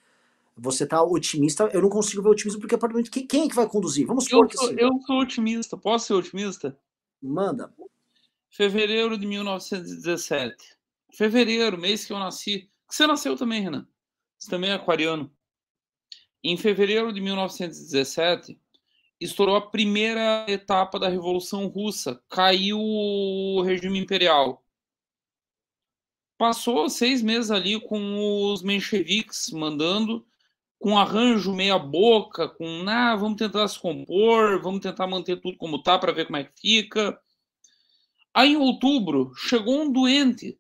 Você tá otimista, eu não consigo ver otimismo porque provavelmente quem, quem é que vai conduzir? Vamos supor que sim. Eu sou otimista, posso ser otimista? Manda. Fevereiro de 1917. Fevereiro, mês que eu nasci. Você nasceu também, Renan. Você também é aquariano. Em fevereiro de 1917, estourou a primeira etapa da Revolução Russa, caiu o regime imperial. Passou seis meses ali com os mencheviques mandando, com arranjo meia boca, com ah, vamos tentar se compor, vamos tentar manter tudo como tá para ver como é que fica. Aí em outubro chegou um doente,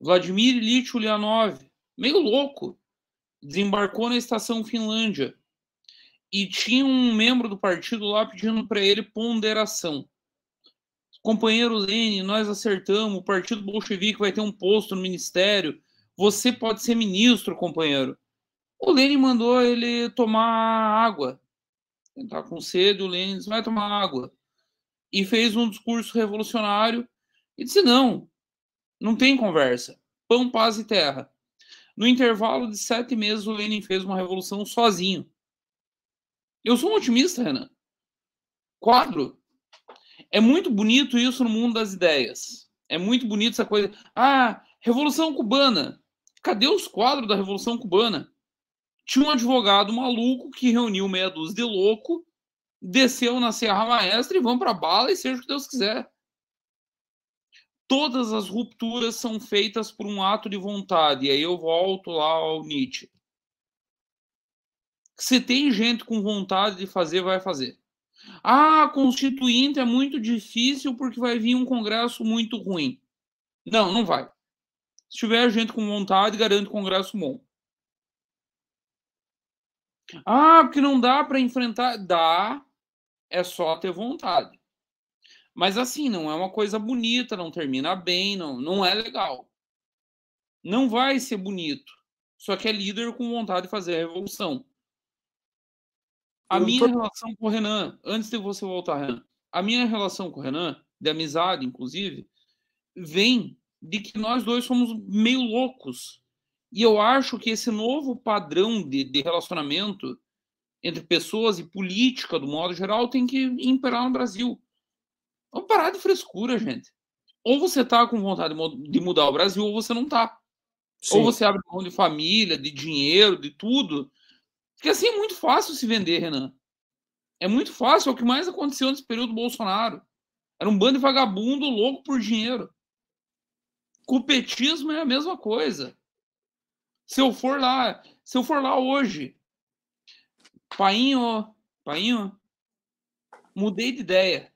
Vladimir Ilyich Ulyanov, meio louco, desembarcou na estação Finlândia e tinha um membro do partido lá pedindo para ele ponderação. Companheiro Lênin, nós acertamos, o Partido Bolchevique vai ter um posto no ministério, você pode ser ministro, companheiro. O Lênin mandou ele tomar água. Ele tá com sede, o Lênin disse, vai tomar água. E fez um discurso revolucionário e disse, não, não tem conversa. Pão, paz e terra. No intervalo de sete meses, o Lenin fez uma revolução sozinho. Eu sou um otimista, Renan. Quadro. É muito bonito isso no mundo das ideias. É muito bonito essa coisa. Ah, Revolução Cubana. Cadê os quadros da Revolução Cubana? Tinha um advogado maluco que reuniu meia dúzia de louco, desceu na Serra Maestra e vão para bala e seja o que Deus quiser. Todas as rupturas são feitas por um ato de vontade. E aí eu volto lá ao Nietzsche. Se tem gente com vontade de fazer, vai fazer. Ah, constituinte é muito difícil porque vai vir um congresso muito ruim. Não, não vai. Se tiver gente com vontade, garante congresso bom. Ah, porque não dá para enfrentar. Dá, é só ter vontade. Mas assim, não é uma coisa bonita, não termina bem, não, não é legal. Não vai ser bonito. Só que é líder com vontade de fazer a revolução. A minha tô... relação com o Renan, antes de você voltar, Renan, a minha relação com o Renan, de amizade, inclusive, vem de que nós dois somos meio loucos. E eu acho que esse novo padrão de, de relacionamento entre pessoas e política, do modo geral, tem que imperar no Brasil. Vamos parar de frescura, gente. Ou você tá com vontade de mudar o Brasil, ou você não tá. Sim. Ou você abre mão de família, de dinheiro, de tudo, porque assim é muito fácil se vender, Renan. É muito fácil, é o que mais aconteceu nesse período do Bolsonaro. Era um bando de vagabundo louco por dinheiro. Com o petismo é a mesma coisa. Se eu for lá, se eu for lá hoje, painho, painho, mudei de ideia.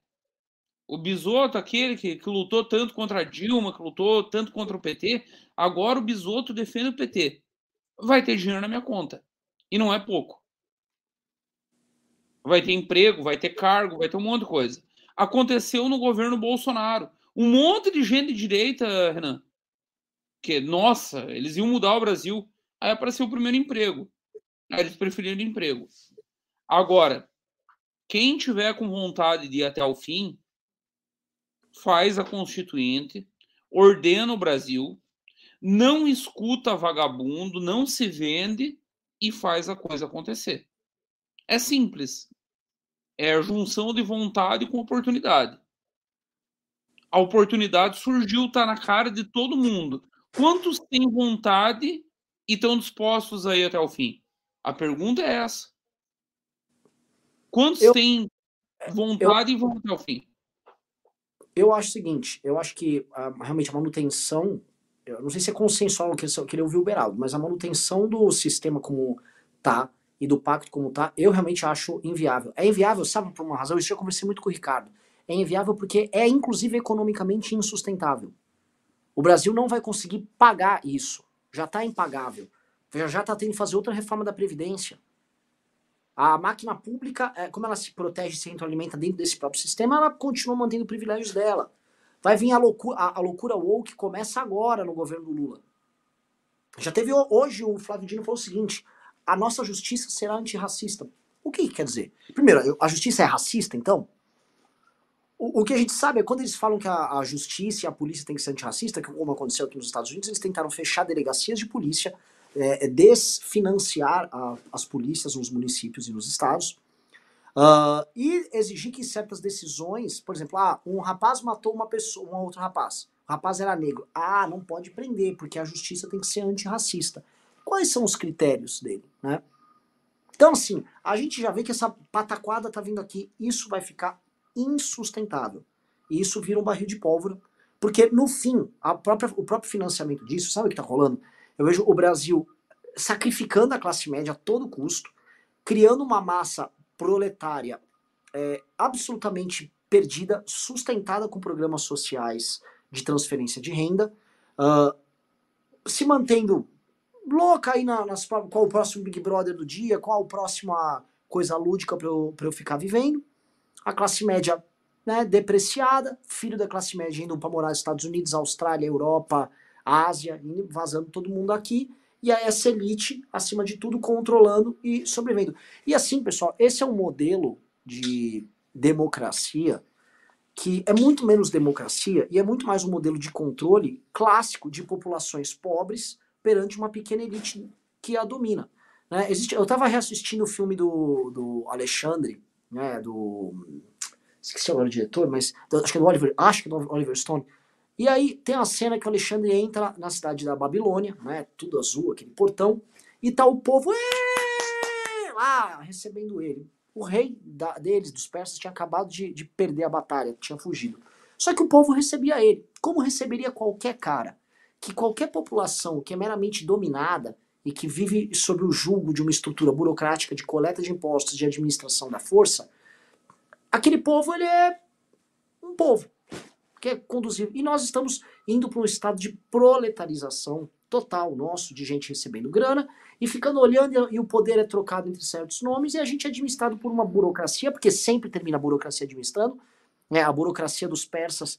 O Bisoto, aquele que, que lutou tanto contra a Dilma, que lutou tanto contra o PT, agora o Bisoto defende o PT. Vai ter dinheiro na minha conta. E não é pouco. Vai ter emprego, vai ter cargo, vai ter um monte de coisa. Aconteceu no governo Bolsonaro. Um monte de gente de direita, Renan, que, nossa, eles iam mudar o Brasil. Aí apareceu o primeiro emprego. Aí eles preferiram emprego. Agora, quem tiver com vontade de ir até o fim, faz a constituinte, ordena o Brasil, não escuta vagabundo, não se vende e faz a coisa acontecer. É simples. É a junção de vontade com oportunidade. A oportunidade surgiu, está na cara de todo mundo. Quantos têm vontade e estão dispostos a ir até o fim? A pergunta é essa. Quantos eu, têm vontade eu, e vão até o fim? Eu acho o seguinte, eu acho que a, realmente a manutenção, eu não sei se é consensual o que, que ele ouviu o Beraldo, mas a manutenção do sistema como tá e do pacto como tá, eu realmente acho inviável. É inviável, sabe, por uma razão, isso eu conversei muito com o Ricardo. É inviável porque é, inclusive, economicamente insustentável. O Brasil não vai conseguir pagar isso. Já está impagável. Já está tendo que fazer outra reforma da Previdência. A máquina pública, é, como ela se protege e se retroalimenta dentro desse próprio sistema, ela continua mantendo privilégios dela. Vai vir a loucura, a, a loucura woke começa agora no governo do Lula. Já teve hoje o Flávio Dino falou o seguinte: a nossa justiça será antirracista. O que quer dizer? Primeiro, a justiça é racista, então? O, o que a gente sabe é quando eles falam que a, a justiça e a polícia tem que ser antirracista, como aconteceu aqui nos Estados Unidos, eles tentaram fechar delegacias de polícia, é, é desfinanciar a, as polícias nos municípios e nos estados, uh, e exigir que certas decisões, por exemplo, ah, um rapaz matou uma pessoa, um outro rapaz, o rapaz era negro, ah, não pode prender, porque a justiça tem que ser antirracista. Quais são os critérios dele, né? Então, assim, a gente já vê que essa pataquada tá vindo aqui, isso vai ficar insustentável. E isso vira um barril de pólvora, porque no fim, própria, o próprio financiamento disso, sabe o que está rolando? Eu vejo o Brasil sacrificando a classe média a todo custo, criando uma massa proletária é, absolutamente perdida, sustentada com programas sociais de transferência de renda, uh, se mantendo louca aí na, nas, qual o próximo Big Brother do dia, qual a próxima coisa lúdica para eu, eu ficar vivendo. A classe média né, depreciada, filho da classe média indo para morar nos Estados Unidos, Austrália, Europa, Ásia, vazando todo mundo aqui, e aí essa elite, acima de tudo, controlando e sobrevivendo. E assim, pessoal, esse é um modelo de democracia que é muito menos democracia e é muito mais um modelo de controle clássico de populações pobres perante uma pequena elite que a domina. Né? Existe, eu estava reassistindo o filme do, do Alexandre, né, do esqueci agora o diretor, mas acho que é do Oliver, acho que é do Oliver Stone, e aí tem a cena que o Alexandre entra na cidade da Babilônia, né? Tudo azul, aquele portão, e tá o povo lá recebendo ele. O rei da, deles, dos persas, tinha acabado de, de perder a batalha, tinha fugido. Só que o povo recebia ele, como receberia qualquer cara. Que qualquer população que é meramente dominada e que vive sob o julgo de uma estrutura burocrática de coleta de impostos, de administração da força, aquele povo ele é um povo que é conduzir. E nós estamos indo para um estado de proletarização total nosso, de gente recebendo grana e ficando olhando e o poder é trocado entre certos nomes e a gente é administrado por uma burocracia, porque sempre termina a burocracia administrando. Né? A burocracia dos persas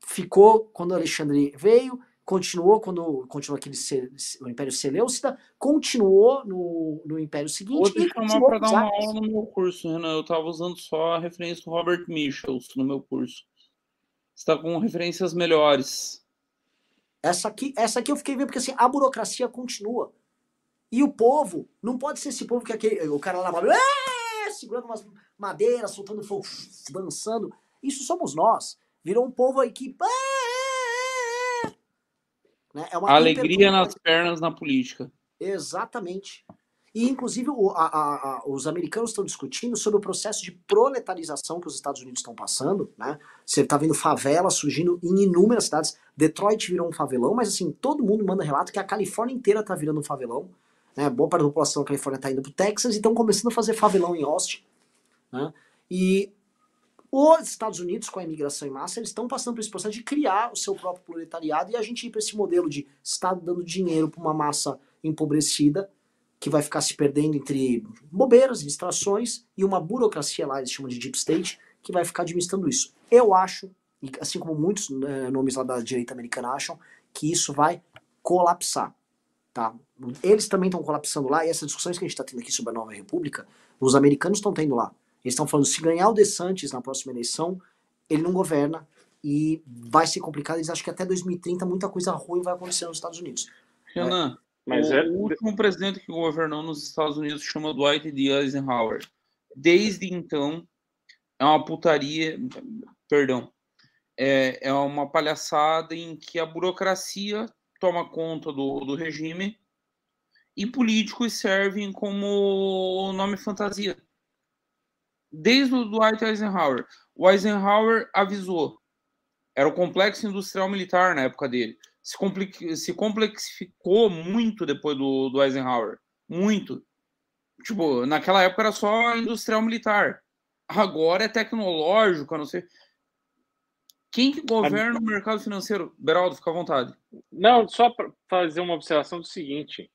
ficou quando Alexandre veio, continuou quando continuou aquele o Império Seleucida, continuou no, no Império seguinte. Vou te chamar para dar uma aula no meu curso, Renan. Eu estava usando só a referência do Robert Michels no meu curso está com referências melhores. Essa aqui, essa aqui eu fiquei vendo porque assim, a burocracia continua. E o povo, não pode ser esse povo que aquele, o cara lá é, segurando umas madeiras, soltando fogo, dançando. Isso somos nós. Virou um povo aí que. Né? É uma Alegria nas pernas na política. Exatamente. E, inclusive, o, a, a, os americanos estão discutindo sobre o processo de proletarização que os Estados Unidos estão passando. Né? Você está vendo favelas surgindo em inúmeras cidades. Detroit virou um favelão, mas assim, todo mundo manda relato que a Califórnia inteira está virando um favelão. Né? Boa parte da população da Califórnia está indo para o Texas e estão começando a fazer favelão em Austin. Né? E os Estados Unidos, com a imigração em massa, eles estão passando por esse processo de criar o seu próprio proletariado e a gente ir para esse modelo de Estado dando dinheiro para uma massa empobrecida que vai ficar se perdendo entre bobeiras, distrações e uma burocracia lá, eles chamam de deep state, que vai ficar administrando isso. Eu acho assim como muitos é, nomes lá da direita americana acham, que isso vai colapsar. Tá? Eles também estão colapsando lá, e essas discussões que a gente está tendo aqui sobre a nova república, os americanos estão tendo lá. Eles estão falando, se ganhar o DeSantis na próxima eleição, ele não governa e vai ser complicado. Eles acham que até 2030 muita coisa ruim vai acontecer nos Estados Unidos. Renan, mas o, é... último presidente que governou nos Estados Unidos chama Dwight D. Eisenhower. Desde então, é uma putaria, perdão, é, é uma palhaçada em que a burocracia toma conta do, do regime e políticos servem como nome fantasia. Desde o Dwight Eisenhower. O Eisenhower avisou. Era o complexo industrial militar na época dele. Se, se complexificou muito depois do, do Eisenhower. Muito. Tipo, naquela época era só industrial militar. Agora é tecnológico, a não sei. Quem que governa o mercado financeiro? Beraldo, fica à vontade. Não, só para fazer uma observação do seguinte.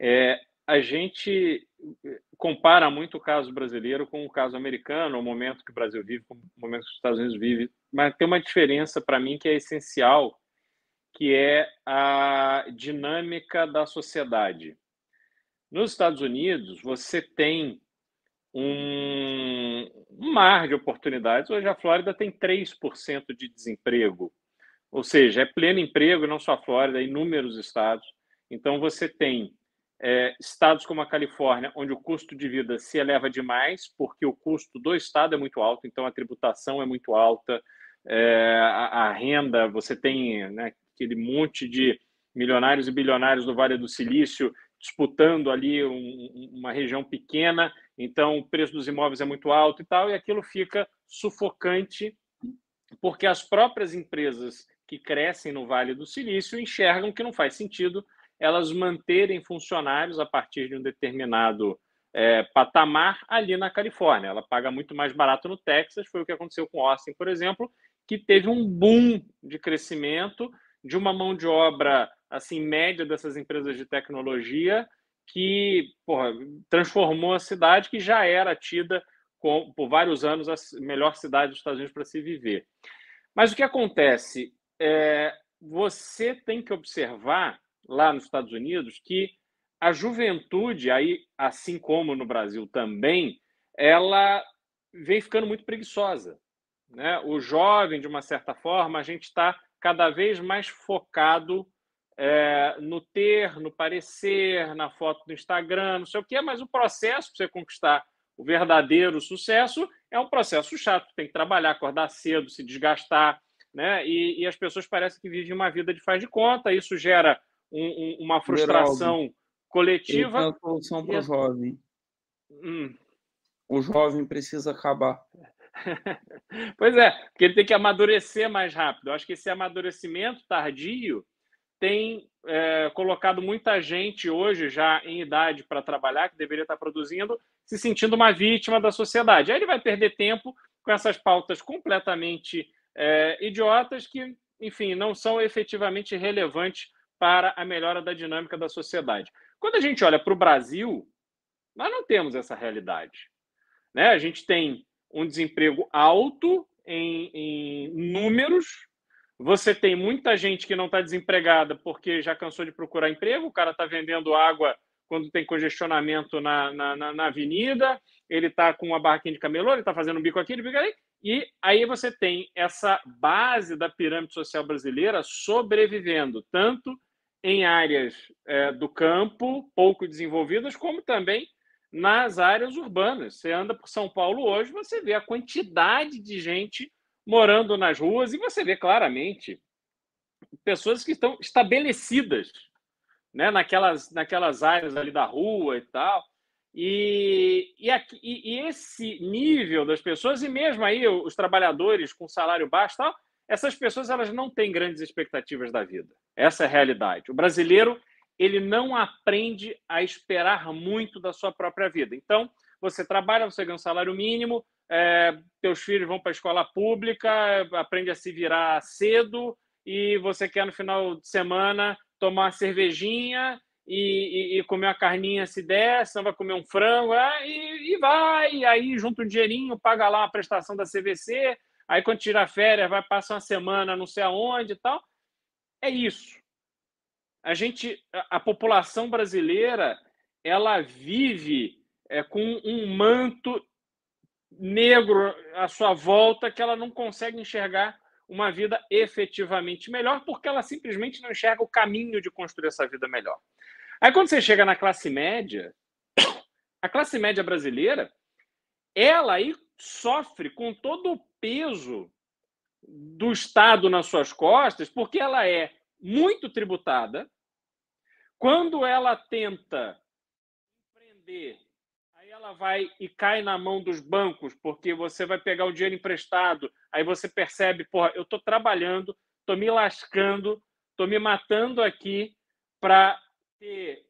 É, a gente compara muito o caso brasileiro com o caso americano, o momento que o Brasil vive, com o momento que os Estados Unidos vivem, mas tem uma diferença para mim que é essencial, que é a dinâmica da sociedade. Nos Estados Unidos, você tem um, mar de oportunidades. Hoje a Flórida tem 3% de desemprego, ou seja, é pleno emprego, não só a Flórida, inúmeros estados. Então você tem é, estados como a Califórnia, onde o custo de vida se eleva demais, porque o custo do estado é muito alto, então a tributação é muito alta, é, a, a, renda, você tem né, aquele monte de milionários e bilionários do Vale do Silício disputando ali um, uma região pequena, então o preço dos imóveis é muito alto e tal, e aquilo fica sufocante, porque as próprias empresas que crescem no Vale do Silício enxergam que não faz sentido elas manterem funcionários a partir de um determinado é, patamar ali na Califórnia. Ela paga muito mais barato no Texas, foi o que aconteceu com Austin, por exemplo, que teve um boom de crescimento de uma mão de obra assim média dessas empresas de tecnologia que porra, transformou a cidade que já era tida com, por vários anos a melhor cidade dos Estados Unidos para se viver. Mas o que acontece? É, você tem que observar lá nos Estados Unidos que a juventude, aí, assim como no Brasil também, ela vem ficando muito preguiçosa. Né? O jovem, de uma certa forma, a gente está cada vez mais focado é, no ter, no parecer, na foto do Instagram, não sei o quê, mas o processo para você conquistar o verdadeiro sucesso é um processo chato. Tem que trabalhar, acordar cedo, se desgastar, né? E, e as pessoas parecem que vivem uma vida de faz de conta. Isso gera um, um, uma frustração Geraldo, coletiva. Para o jovem. Hum. O jovem precisa acabar. pois é, porque ele tem que amadurecer mais rápido. Eu acho que esse amadurecimento tardio tem é, colocado muita gente hoje já em idade para trabalhar, que deveria estar produzindo, se sentindo uma vítima da sociedade. Aí ele vai perder tempo com essas pautas completamente é, idiotas que, enfim, não são efetivamente relevantes para a melhora da dinâmica da sociedade. Quando a gente olha para o Brasil, nós não temos essa realidade. Né? A gente tem um desemprego alto em, em números, você tem muita gente que não está desempregada porque já cansou de procurar emprego, o cara está vendendo água quando tem congestionamento na, na, na, na avenida, ele está com uma barraquinha de camelô, ele está fazendo um bico aqui, bico ali, e aí você tem essa base da pirâmide social brasileira sobrevivendo, tanto em áreas é, do campo pouco desenvolvidas, como também nas áreas urbanas. Você anda por São Paulo hoje, você vê a quantidade de gente morando nas ruas e você vê claramente pessoas que estão estabelecidas né, naquelas, naquelas áreas ali da rua e tal. E, e, aqui, e, esse nível das pessoas, e mesmo aí os trabalhadores com salário baixo tal, essas pessoas elas não têm grandes expectativas da vida. Essa é a realidade. O brasileiro ele não aprende a esperar muito da sua própria vida. Então, você trabalha, você ganha um salário mínimo, é, teus filhos vão para a escola pública, aprende a se virar cedo e você quer no final de semana tomar uma cervejinha e, e, e comer uma carninha se der, senão vai comer um frango é, e, e vai, e aí junta um dinheirinho, paga lá uma prestação da CVC, aí quando tira férias vai passar uma semana não sei aonde e tal. É isso. A gente, a, a população brasileira, ela vive é, com um manto negro à sua volta que ela não consegue enxergar uma vida efetivamente melhor porque ela simplesmente não enxerga o caminho de construir essa vida melhor. Aí quando você chega na classe média, a classe média brasileira, ela aí sofre com todo o peso do Estado nas suas costas, porque ela é muito tributada. Quando ela tenta empreender, aí ela vai e cai na mão dos bancos, porque você vai pegar o dinheiro emprestado, aí você percebe, porra, eu estou trabalhando, estou me lascando, estou me matando aqui para ter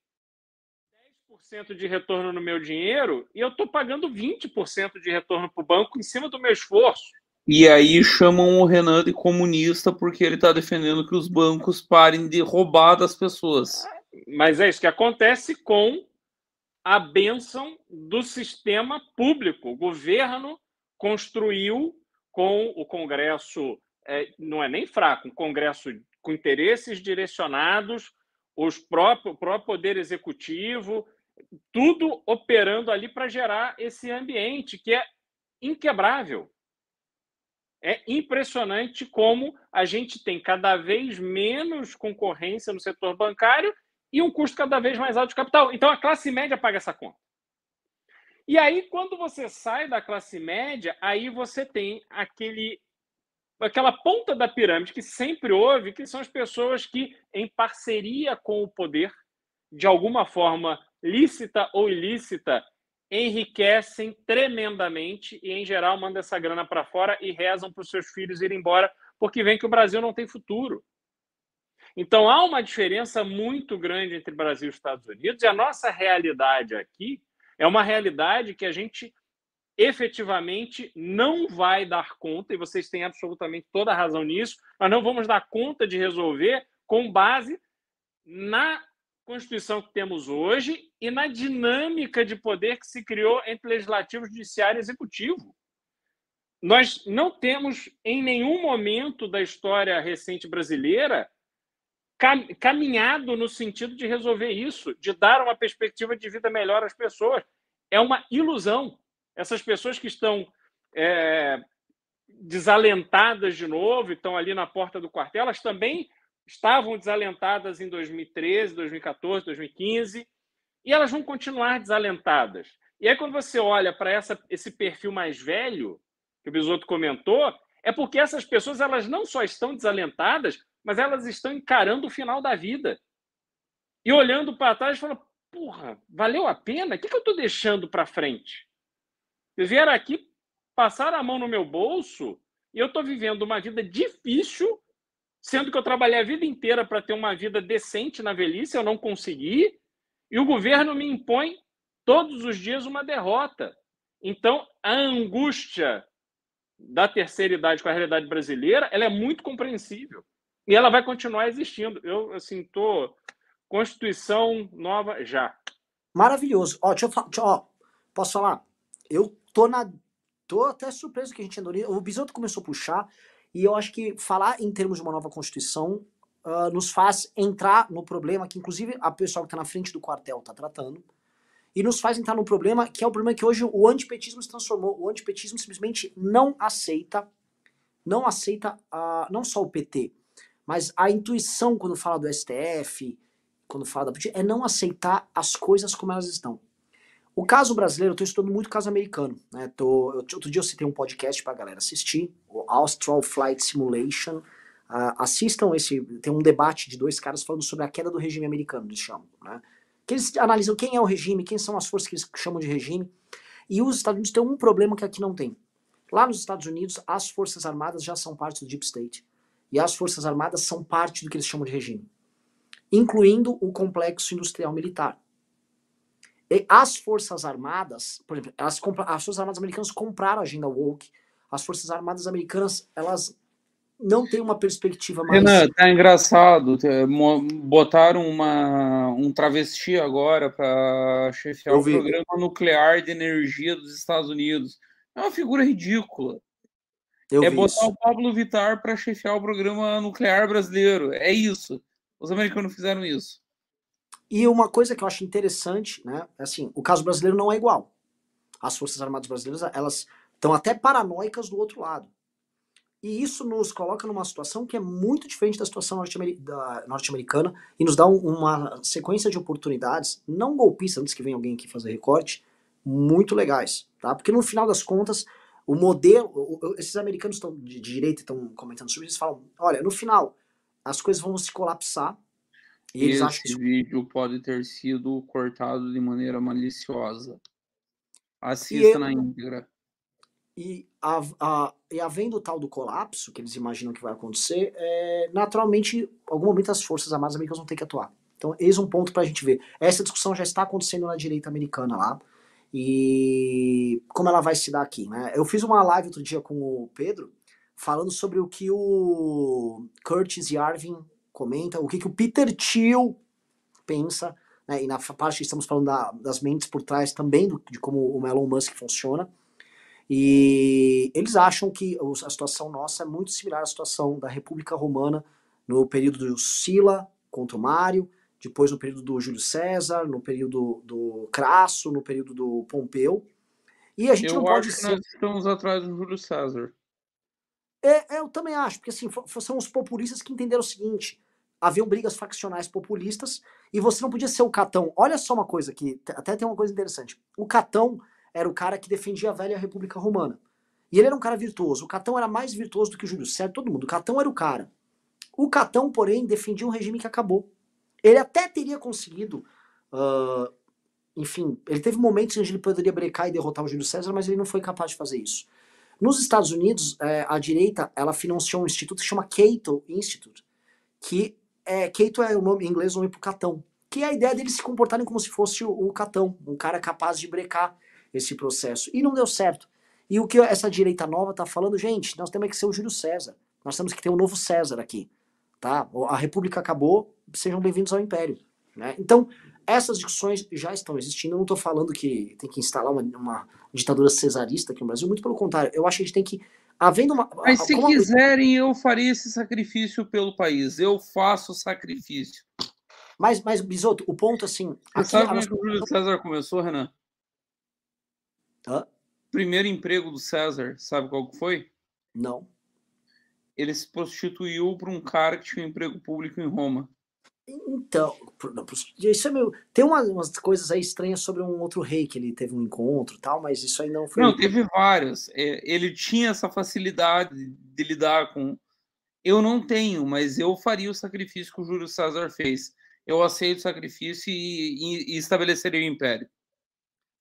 10% de retorno no meu dinheiro e eu estou pagando 20% de retorno para o banco em cima do meu esforço. E aí chamam o Renan de comunista porque ele está defendendo que os bancos parem de roubar das pessoas. Mas é isso que acontece com a benção do sistema público. O governo construiu com o Congresso, é, não é nem fraco, um Congresso com interesses direcionados, os próprios, o próprio Poder Executivo, tudo operando ali para gerar esse ambiente que é inquebrável. É impressionante como a gente tem cada vez menos concorrência no setor bancário e um custo cada vez mais alto de capital. Então a classe média paga essa conta. E aí, quando você sai da classe média, aí você tem aquele aquela ponta da pirâmide que sempre houve, que são as pessoas que, em parceria com o poder, de alguma forma lícita ou ilícita, enriquecem tremendamente e, em geral, mandam essa grana para fora e rezam para os seus filhos irem embora, porque vem que o Brasil não tem futuro. Então, há uma diferença muito grande entre Brasil e Estados Unidos, e a nossa realidade aqui é uma realidade que a gente efetivamente não vai dar conta, e vocês têm absolutamente toda a razão nisso, nós não vamos dar conta de resolver com base na Constituição que temos hoje e na dinâmica de poder que se criou entre legislativo, judiciário e executivo. Nós não temos, em nenhum momento da história recente brasileira, caminhado no sentido de resolver isso, de dar uma perspectiva de vida melhor às pessoas. É uma ilusão. Essas pessoas que estão é, desalentadas de novo, estão ali na porta do quartel, elas também estavam desalentadas em 2013, 2014, 2015, e elas vão continuar desalentadas. E aí, quando você olha para esse perfil mais velho, que o Bisoto comentou, é porque essas pessoas elas não só estão desalentadas, mas elas estão encarando o final da vida. E olhando para trás, falando: porra, valeu a pena? O que, que eu estou deixando para frente? Eles vieram aqui, passaram a mão no meu bolso, e eu estou vivendo uma vida difícil sendo que eu trabalhei a vida inteira para ter uma vida decente na velhice, eu não consegui, e o governo me impõe todos os dias uma derrota. Então, a angústia da terceira idade com a realidade brasileira, ela é muito compreensível. E ela vai continuar existindo. Eu, assim, tô Constituição nova já. Maravilhoso. Ó, deixa eu falar, ó, posso falar? Eu tô na tô até surpreso que a gente andou. O Bisoto começou a puxar e eu acho que falar em termos de uma nova Constituição uh, nos faz entrar no problema que, inclusive, a pessoa que está na frente do quartel está tratando, e nos faz entrar no problema que é o problema que hoje o antipetismo se transformou. O antipetismo simplesmente não aceita, não aceita uh, não só o PT, mas a intuição quando fala do STF, quando fala da é não aceitar as coisas como elas estão. O caso brasileiro, eu estou estudando muito caso americano. Né? Tô, outro dia eu citei um podcast para a galera assistir, o Austral Flight Simulation. Uh, assistam esse. Tem um debate de dois caras falando sobre a queda do regime americano, eles chamam. Né? Que eles analisam quem é o regime, quem são as forças que eles chamam de regime. E os Estados Unidos têm um problema que aqui não tem. Lá nos Estados Unidos, as Forças Armadas já são parte do Deep State. E as Forças Armadas são parte do que eles chamam de regime. Incluindo o complexo industrial militar. As Forças Armadas, por exemplo, as, as Forças Armadas Americanas compraram a agenda woke. As Forças Armadas Americanas, elas não têm uma perspectiva mais. Renan, tá engraçado. Botaram uma, um travesti agora para chefiar o programa nuclear de energia dos Estados Unidos. É uma figura ridícula. Eu é botar isso. o Pablo Vittar para chefiar o programa nuclear brasileiro. É isso. Os americanos fizeram isso. E uma coisa que eu acho interessante, né? Assim, o caso brasileiro não é igual. As Forças Armadas Brasileiras, elas estão até paranoicas do outro lado. E isso nos coloca numa situação que é muito diferente da situação norte-americana e nos dá um, uma sequência de oportunidades, não golpistas, antes que venha alguém aqui fazer recorte, muito legais, tá? Porque no final das contas, o modelo, esses americanos estão de direita estão comentando sobre isso, falam, olha, no final as coisas vão se colapsar. E eles Esse acham vídeo pode ter sido cortado de maneira maliciosa. Assista na íntegra. E, a, a, e havendo o tal do colapso, que eles imaginam que vai acontecer, é, naturalmente, em algum momento as forças armadas americanas vão ter que atuar. Então, eis um ponto para a gente ver. Essa discussão já está acontecendo na direita americana lá. E como ela vai se dar aqui, né? Eu fiz uma live outro dia com o Pedro, falando sobre o que o Curtis Yarvin comenta, o que, que o Peter Thiel pensa, né? E na parte que estamos falando da, das mentes por trás também do, de como o Elon Musk funciona. E eles acham que a situação nossa é muito similar à situação da República Romana no período do Sila contra o Mário, depois no período do Júlio César, no período do Crasso, no período do Pompeu. E a gente eu não pode acho ser... que nós estamos atrás do Júlio César. É, é, eu também acho, porque assim, são os populistas que entenderam o seguinte: haviam brigas faccionais populistas e você não podia ser o Catão. Olha só uma coisa aqui, até tem uma coisa interessante. O Catão era o cara que defendia a velha República Romana. E ele era um cara virtuoso. O Catão era mais virtuoso do que o Júlio César, todo mundo. O Catão era o cara. O Catão, porém, defendia um regime que acabou. Ele até teria conseguido. Uh, enfim, ele teve momentos em que ele poderia brecar e derrotar o Júlio César, mas ele não foi capaz de fazer isso. Nos Estados Unidos, é, a direita ela financiou um instituto que chama Cato Institute, que é, Cato é o nome em inglês, o nome para o Catão, que é a ideia deles se comportarem como se fosse o, o Catão, um cara capaz de brecar esse processo. E não deu certo. E o que essa direita nova está falando, gente, nós temos que ser o Júlio César. Nós temos que ter um novo César aqui. Tá? A República acabou, sejam bem-vindos ao Império. Né? Então, essas discussões já estão existindo. Eu não estou falando que tem que instalar uma, uma, ditadura cesarista aqui no Brasil, muito pelo contrário. Eu acho que a gente tem que. Havendo uma. Mas se quiserem, eu faria esse sacrifício pelo país. Eu faço sacrifício. Mas, mas Bisoto, o ponto assim. Você aqui, sabe como é que o Júlio César começou, Renan? Hã? Primeiro emprego do César, sabe qual foi? Não. Ele se prostituiu para um cara que tinha um emprego público em Roma. Então, isso é meio. Tem umas, umas, coisas aí estranhas sobre um outro rei que ele teve um encontro tal, mas isso aí não foi. Não, teve vários. É, ele tinha essa facilidade de lidar com. Eu não tenho, mas eu faria o sacrifício que o Júlio César fez. Eu aceito o sacrifício e, e, e estabeleceria o império.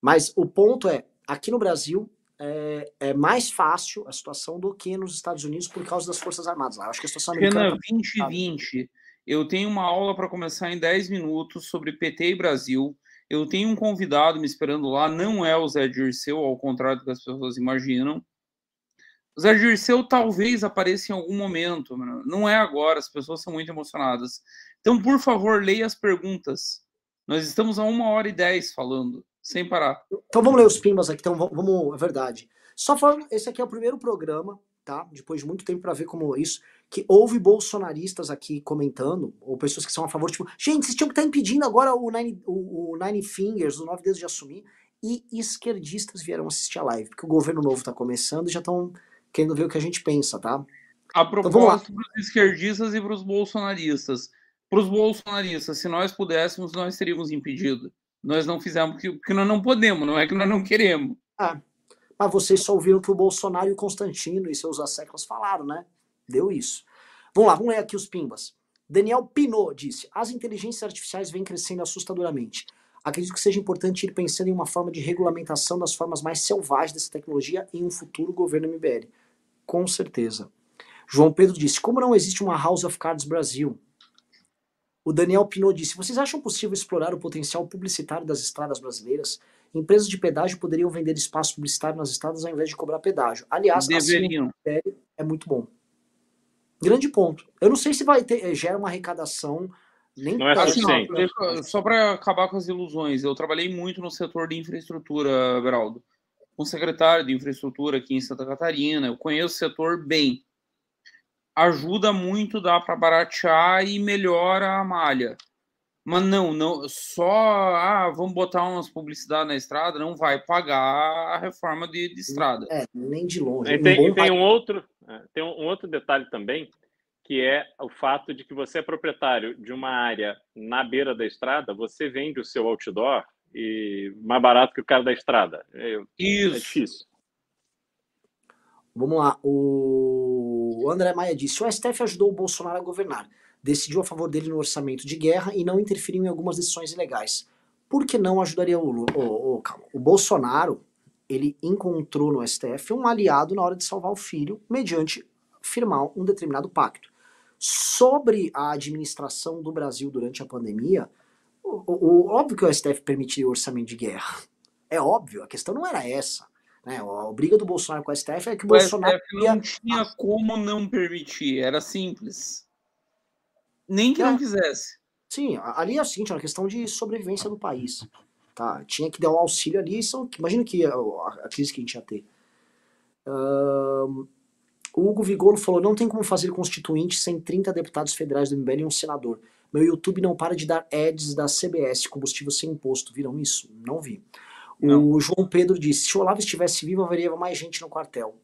Mas o ponto é, aqui no Brasil é, é, mais fácil a situação do que nos Estados Unidos por causa das Forças Armadas. Eu acho que a situação americana... Renan, 2020, eu tenho uma aula para começar em 10 minutos sobre PT e Brasil. Eu tenho um convidado me esperando lá, não é o Zé Dirceu, ao contrário do que as pessoas imaginam. O Zé Dirceu talvez apareça em algum momento, não é agora, as pessoas são muito emocionadas. Então, por favor, leia as perguntas. Nós estamos a uma hora e dez falando sem parar. Então vamos ler os pimbas aqui, então vamos, é verdade. Só falando, esse aqui é o primeiro programa, tá? Depois de muito tempo para ver como isso, que houve bolsonaristas aqui comentando, ou pessoas que são a favor, tipo, gente, vocês tinham que estar tá impedindo agora o Nine, o, o Nine Fingers, o Nove Dedos de assumir, e esquerdistas vieram assistir a live, porque o governo novo está começando e já estão querendo ver o que a gente pensa, tá? A então, propósito então, para os esquerdistas e para os bolsonaristas. Para os bolsonaristas, se nós pudéssemos, nós teríamos impedido. Nós não fizemos porque nós não podemos, não é que nós não queremos. Ah, mas vocês só ouviram que o Bolsonaro e o Constantino e seus asseclas falaram, né? Deu isso. Vamos lá, vamos ler aqui os pimbas. Daniel Pinot disse: As inteligências artificiais vêm crescendo assustadoramente. Acredito que seja importante ir pensando em uma forma de regulamentação das formas mais selvagens dessa tecnologia em um futuro governo MBL. Com certeza. João Pedro disse: Como não existe uma House of Cards Brasil? O Daniel Pinot disse: Vocês acham possível explorar o potencial publicitário das estradas brasileiras? Empresas de pedágio poderiam vender espaço publicitário nas estradas ao invés de cobrar pedágio. Aliás, Deveriam. assim é muito bom. Grande ponto. Eu não sei se vai ter, eh, gera uma arrecadação nem não é assim, só para acabar com as ilusões, eu trabalhei muito no setor de infraestrutura, Beraldo. o secretário de infraestrutura aqui em Santa Catarina, eu conheço o setor bem. Ajuda muito, dá para baratear e melhora a malha. Mas não, não, só ah, vamos botar umas publicidades na estrada, não vai pagar a reforma de, de estrada. É, nem de longe. E tem, um, tem um outro, é, tem um outro detalhe também, que é o fato de que você é proprietário de uma área na beira da estrada, você vende o seu outdoor e mais barato que o cara da estrada. É, é Isso. É difícil. Vamos lá. O André Maia disse: o STF ajudou o Bolsonaro a governar decidiu a favor dele no orçamento de guerra e não interferiu em algumas decisões ilegais. Por que não ajudaria o Lula? O, o, o Bolsonaro, ele encontrou no STF um aliado na hora de salvar o filho, mediante firmar um determinado pacto. Sobre a administração do Brasil durante a pandemia, o, o, óbvio que o STF permitiria o orçamento de guerra. É óbvio, a questão não era essa. Né? A briga do Bolsonaro com o STF é que o, o Bolsonaro. STF não tinha como não permitir, era simples. Nem que não quisesse. Sim, ali é o seguinte, é uma questão de sobrevivência do país. Tá? Tinha que dar um auxílio ali, são, imagina que a, a, crise que a gente ia ter. Uh, o Hugo Vigolo falou, não tem como fazer constituinte sem 30 deputados federais do MBL e um senador. Meu YouTube não para de dar ads da CBS, combustível sem imposto. Viram isso? Não vi. Não. O João Pedro disse, se o Olavo estivesse vivo, haveria mais gente no quartel.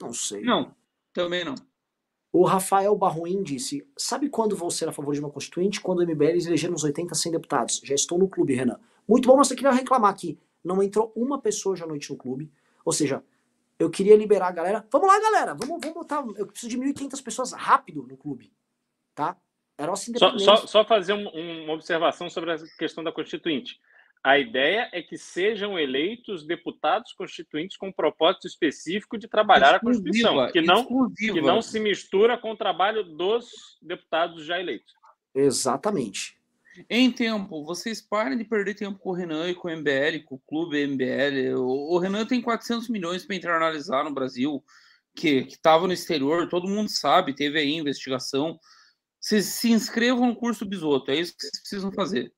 Não sei. Não, também não. O Rafael Barruim disse: Sabe quando vou ser a favor de uma constituinte? Quando o MBL eleger uns 80, 100 deputados. Já estou no clube, Renan. Muito bom, mas eu queria reclamar aqui. Não entrou uma pessoa hoje à noite no clube. Ou seja, eu queria liberar a galera. Vamos lá, galera. Vamos, vamos botar. Eu preciso de 1.500 pessoas rápido no clube. Tá? É nossa independência. Só, só, só fazer um, uma observação sobre a questão da constituinte. A ideia é que sejam eleitos deputados constituintes com um propósito específico de trabalhar exclusiva, a Constituição, que não, que não se mistura com o trabalho dos deputados já eleitos. Exatamente. Em tempo, vocês parem de perder tempo com o Renan e com o MBL, com o clube MBL. O, o Renan tem 400 milhões para internalizar no Brasil, que estava no exterior, todo mundo sabe, teve aí investigação. Vocês se inscrevam no curso Bisoto, é isso que vocês precisam fazer.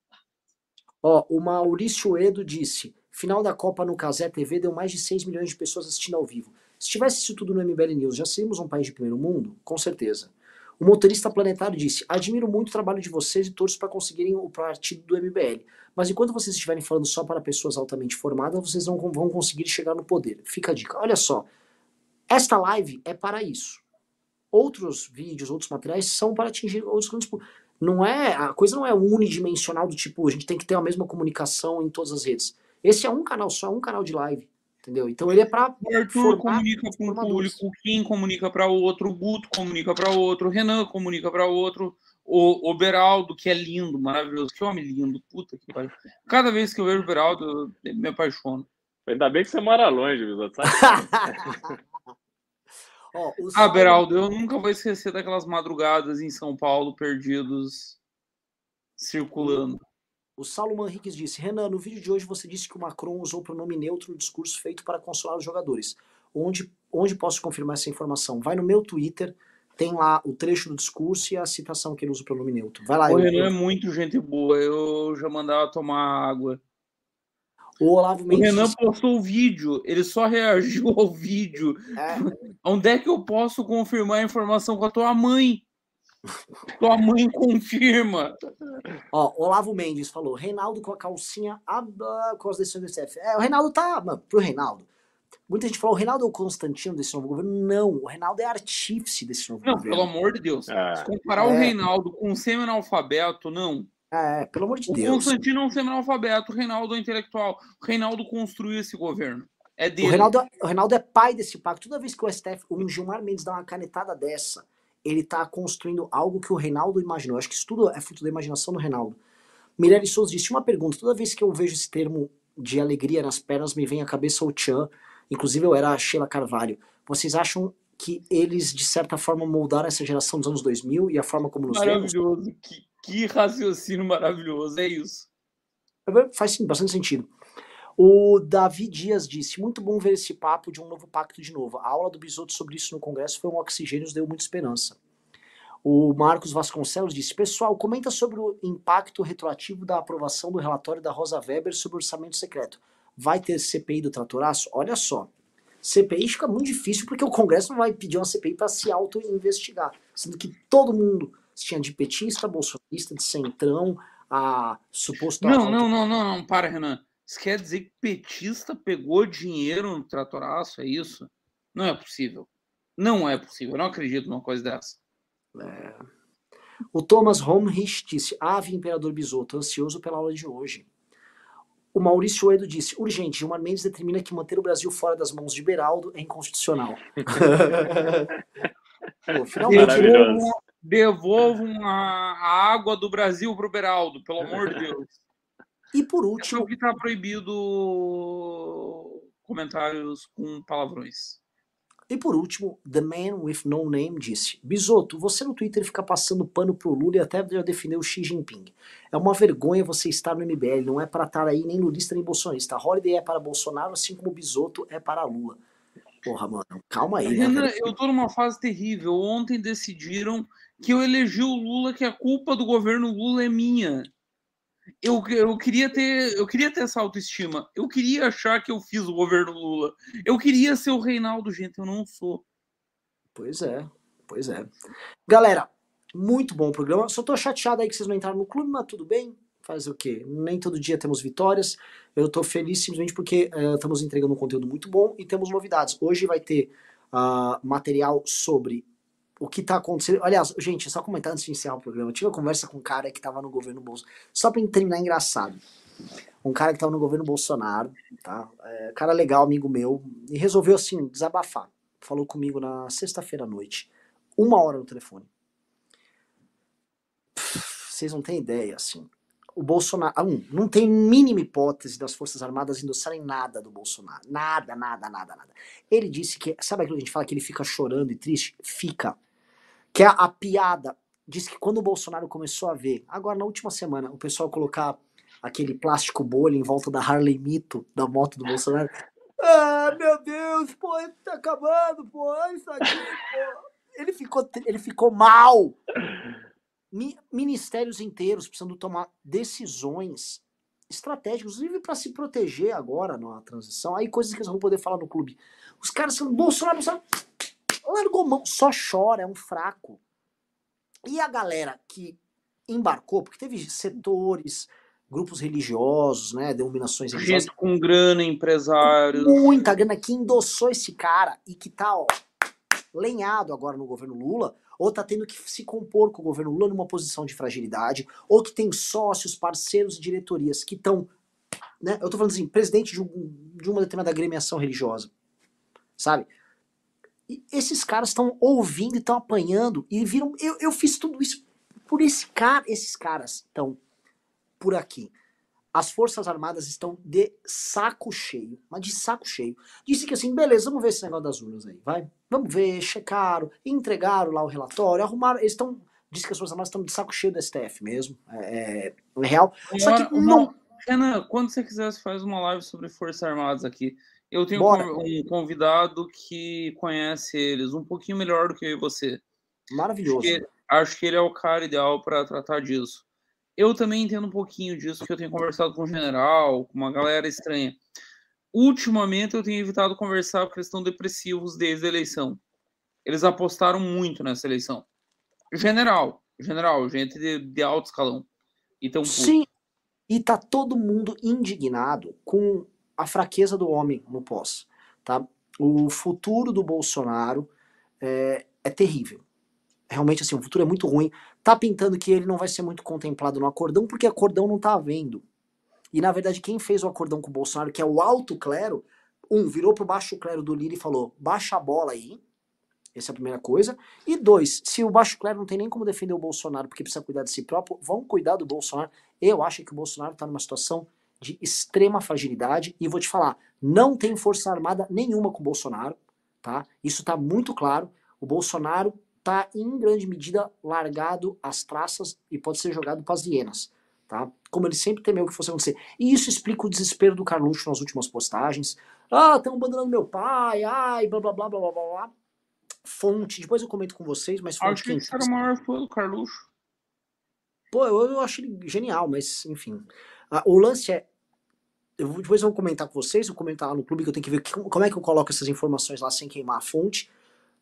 Ó, o Maurício Edo disse: final da Copa no Casé TV deu mais de 6 milhões de pessoas assistindo ao vivo. Se tivesse isso tudo no MBL News, já seríamos um país de primeiro mundo? Com certeza. O motorista planetário disse: Admiro muito o trabalho de vocês e torço para conseguirem o partido do MBL. Mas enquanto vocês estiverem falando só para pessoas altamente formadas, vocês não vão conseguir chegar no poder. Fica a dica. Olha só. Esta live é para isso. Outros vídeos, outros materiais são para atingir outros grandes públicos. Não é, a coisa não é unidimensional do tipo, a gente tem que ter a mesma comunicação em todas as redes. Esse é um canal só, é um canal de live. Entendeu? Então ele é para. O Arthur comunica com o público, o Kim comunica para outro, o Guto comunica para outro, o Renan comunica para outro, o, o Beraldo, que é lindo, maravilhoso. Que homem lindo, puta que pariu. Cada vez que eu vejo o Beraldo, eu me apaixono. Ainda bem que você mora longe, viu? Ah, Beraldo, eu nunca vou esquecer daquelas madrugadas em São Paulo perdidos circulando. O Saulo Manriques disse: Renan, no vídeo de hoje você disse que o Macron usou o pronome neutro no discurso feito para consolar os jogadores. Onde, onde posso confirmar essa informação? Vai no meu Twitter, tem lá o trecho do discurso e a citação que ele usa o pronome neutro. Vai lá. O Renan é muito gente boa, eu já mandava tomar água. O Olavo Mendes. O Renan postou o vídeo, ele só reagiu ao vídeo. É. Onde é que eu posso confirmar a informação com a tua mãe? Tua mãe confirma. Ó, Olavo Mendes falou: Reinaldo com a calcinha aba com as decisões do SF. É, o Reinaldo tá. Mano, pro Reinaldo. Muita gente falou: o Reinaldo é o Constantino desse novo governo. Não, o Reinaldo é artífice desse novo não, governo. Não, pelo amor de Deus. É. Se comparar é. o Reinaldo com um semi-analfabeto, não. É, pelo amor de o Deus. O Constantino é um semi-analfabeto, o Reinaldo é intelectual. O Reinaldo construiu esse governo. É dele. O Reinaldo, o Reinaldo é pai desse pacto. Toda vez que o STF, o Gilmar Mendes dá uma canetada dessa, ele tá construindo algo que o Reinaldo imaginou. Eu acho que isso tudo é fruto da imaginação do Reinaldo. Mirelle Souza disse uma pergunta. Toda vez que eu vejo esse termo de alegria nas pernas, me vem à cabeça o Chan. Inclusive eu era a Sheila Carvalho. Vocês acham que eles, de certa forma, moldaram essa geração dos anos 2000 e a forma como nos Maravilhoso. Vemos? Que, que raciocínio maravilhoso, é isso. Faz sim, bastante sentido. O Davi Dias disse: muito bom ver esse papo de um novo pacto de novo. A aula do Bisotto sobre isso no Congresso foi um oxigênio, deu muita esperança. O Marcos Vasconcelos disse: Pessoal, comenta sobre o impacto retroativo da aprovação do relatório da Rosa Weber sobre orçamento secreto. vai ter CPI do tratoraço? Olha só. CPI fica muito difícil porque o Congresso não vai pedir uma CPI para se auto-investigar. Sendo que todo mundo tinha de petista, bolsonarista, de centrão, a suposto. Não, não, não, não, não, para, Renan. Isso quer dizer que petista pegou dinheiro no tratoraço? É isso? Não é possível. Não é possível. Eu não acredito numa coisa dessa. É. O Thomas Holmrich disse: Ave Imperador Bisoto, ansioso pela aula de hoje. O Maurício Oedo disse: urgente, Gilmar Mendes determina que manter o Brasil fora das mãos de Beraldo é inconstitucional. Pô, finalmente. Devolvam, a, a, água do Brasil para o Beraldo, pelo amor de Deus. E por último. É que está proibido comentários com palavrões. E por último, The Man with No Name disse: Bisoto, você no Twitter fica passando pano pro Lula e até já defendeu o Xi Jinping. É uma vergonha você estar no MBL, não é para estar aí nem lulista nem bolsonarista. A Holiday é para Bolsonaro, assim como o Bisoto é para Lula. Porra, mano, calma aí. Né, Renan, eu tô numa fase terrível. Ontem decidiram que eu elegi o Lula, que a culpa do governo Lula é minha eu, eu queria ter eu queria ter essa autoestima. Eu queria achar que eu fiz o governo Lula. Eu queria ser o Reinaldo, gente, eu não sou. Pois é, pois é. Galera, muito bom o programa. Só tô chateado aí que vocês não entraram no clube, mas tudo bem. Faz o quê? Nem todo dia temos vitórias. Eu tô feliz simplesmente porque uh, estamos entregando um conteúdo muito bom e temos novidades. Hoje vai ter uh, material sobre o que tá acontecendo. Aliás, gente, só comentar antes de encerrar o programa. Eu tive uma conversa com um cara que tava no governo Bolsonaro. Só pra terminar engraçado. Um cara que tava no governo Bolsonaro, tá? É, cara legal, amigo meu, e resolveu assim, desabafar. Falou comigo na sexta-feira à noite. Uma hora no telefone. Vocês não têm ideia, assim. O Bolsonaro. Um, não tem mínima hipótese das Forças Armadas endossarem nada do Bolsonaro. Nada, nada, nada, nada. Ele disse que. Sabe aquilo que a gente fala que ele fica chorando e triste? Fica. Que é a, piada diz que quando o Bolsonaro começou a ver, agora na última semana, o pessoal colocar aquele plástico bolha em volta da Harley Mito, da moto do Bolsonaro. Ah, meu Deus, pô, tá acabando, pô, isso aqui, pô. Ele ficou, ele ficou mal. Ministérios inteiros precisando tomar decisões estratégicas, inclusive para se proteger agora na transição. Aí coisas que eles vão poder falar no clube. Os caras são Bolsonaro, Bolsonaro largou mão, só chora, é um fraco. E a galera que embarcou, porque teve setores, grupos religiosos, né, denominações religiosas. Gente com grana, empresários. Muita grana que endossou esse cara e que tá, ó, lenhado agora no governo Lula, ou tá tendo que se compor com o governo Lula numa posição de fragilidade, ou que tem sócios, parceiros e diretorias que estão, né, eu tô falando assim, presidente de, um, de uma determinada agremiação religiosa, sabe? E esses caras estão ouvindo e estão apanhando e viram. Eu, eu fiz tudo isso por esse cara. Esses caras estão por aqui. As Forças Armadas estão de saco cheio, mas de saco cheio. Disse que assim, beleza, vamos ver esse negócio das urnas aí, vai? Vamos ver, checaram, entregaram lá o relatório, arrumaram. Eles estão. Diz que as Forças Armadas estão de saco cheio do STF mesmo. É, é, é real. Só que não. Renan, quando você quiser, você faz uma live sobre Forças Armadas aqui. Eu tenho Bora. um convidado que conhece eles um pouquinho melhor do que eu e você. Maravilhoso. Acho que, acho que ele é o cara ideal para tratar disso. Eu também entendo um pouquinho disso, porque eu tenho conversado com o general, com uma galera estranha. Ultimamente eu tenho evitado conversar porque eles estão depressivos desde a eleição. Eles apostaram muito nessa eleição. General, general, gente de, de alto escalão. Então, Sim, e tá todo mundo indignado com a fraqueza do homem no pós. Tá? O futuro do Bolsonaro é, é terrível. Realmente, assim, o futuro é muito ruim. Tá pintando que ele não vai ser muito contemplado no acordão, porque acordão não tá havendo. E, na verdade, quem fez o acordão com o Bolsonaro, que é o alto clero, um, virou pro baixo clero do Lira e falou, baixa a bola aí, essa é a primeira coisa. E dois, se o baixo clero não tem nem como defender o Bolsonaro porque precisa cuidar de si próprio, vão cuidar do Bolsonaro. Eu acho que o Bolsonaro está numa situação de extrema fragilidade e vou te falar, não tem força armada nenhuma com o Bolsonaro, tá? Isso tá muito claro. O Bolsonaro tá em grande medida largado às traças e pode ser jogado para as hienas, tá? Como ele sempre temeu que fosse acontecer. E isso explica o desespero do Carluxo nas últimas postagens. Ah, estão abandonando meu pai, ai, blá blá blá blá blá blá. Fonte, depois eu comento com vocês, mas fonte Acho que esse era o maior fã do Carluxo. Pô, eu, eu acho ele genial, mas enfim. Ah, o lance é, eu vou, depois eu vou comentar com vocês, vou comentar lá no clube que eu tenho que ver que, como é que eu coloco essas informações lá sem queimar a fonte.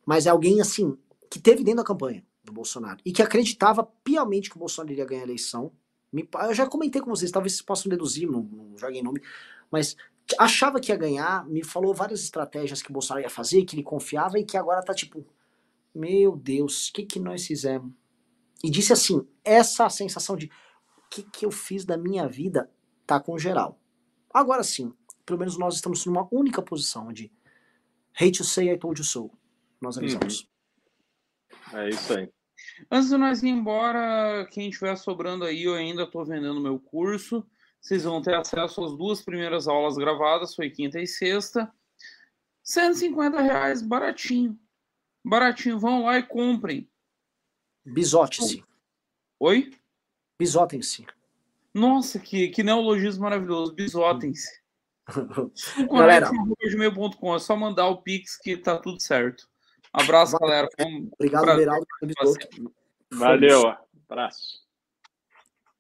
Mas é alguém assim que teve dentro da campanha do Bolsonaro e que acreditava piamente que o Bolsonaro iria ganhar a eleição. Me, eu já comentei com vocês, talvez vocês possam deduzir, não, não joguem nome, mas achava que ia ganhar, me falou várias estratégias que o Bolsonaro ia fazer, que ele confiava e que agora tá tipo, meu Deus, o que que nós fizemos? E disse assim, essa sensação de o que que eu fiz da minha vida tá com geral. Agora sim, pelo menos nós estamos numa única posição de hate to say I told you so. Nós avisamos. Uhum. É isso aí. Antes de nós ir embora, quem estiver sobrando aí, eu ainda estou vendendo meu curso. Vocês vão ter acesso às duas primeiras aulas gravadas, foi quinta e sexta. 150 reais, baratinho. Baratinho, vão lá e comprem. Bisote-se. Oi? Bisotem-se. Nossa, que, que neologismo maravilhoso. Bisotem-se. Galera. É só mandar o Pix que tá tudo certo. Abraço, galera. Obrigado, Beraldo. Valeu. Abraço.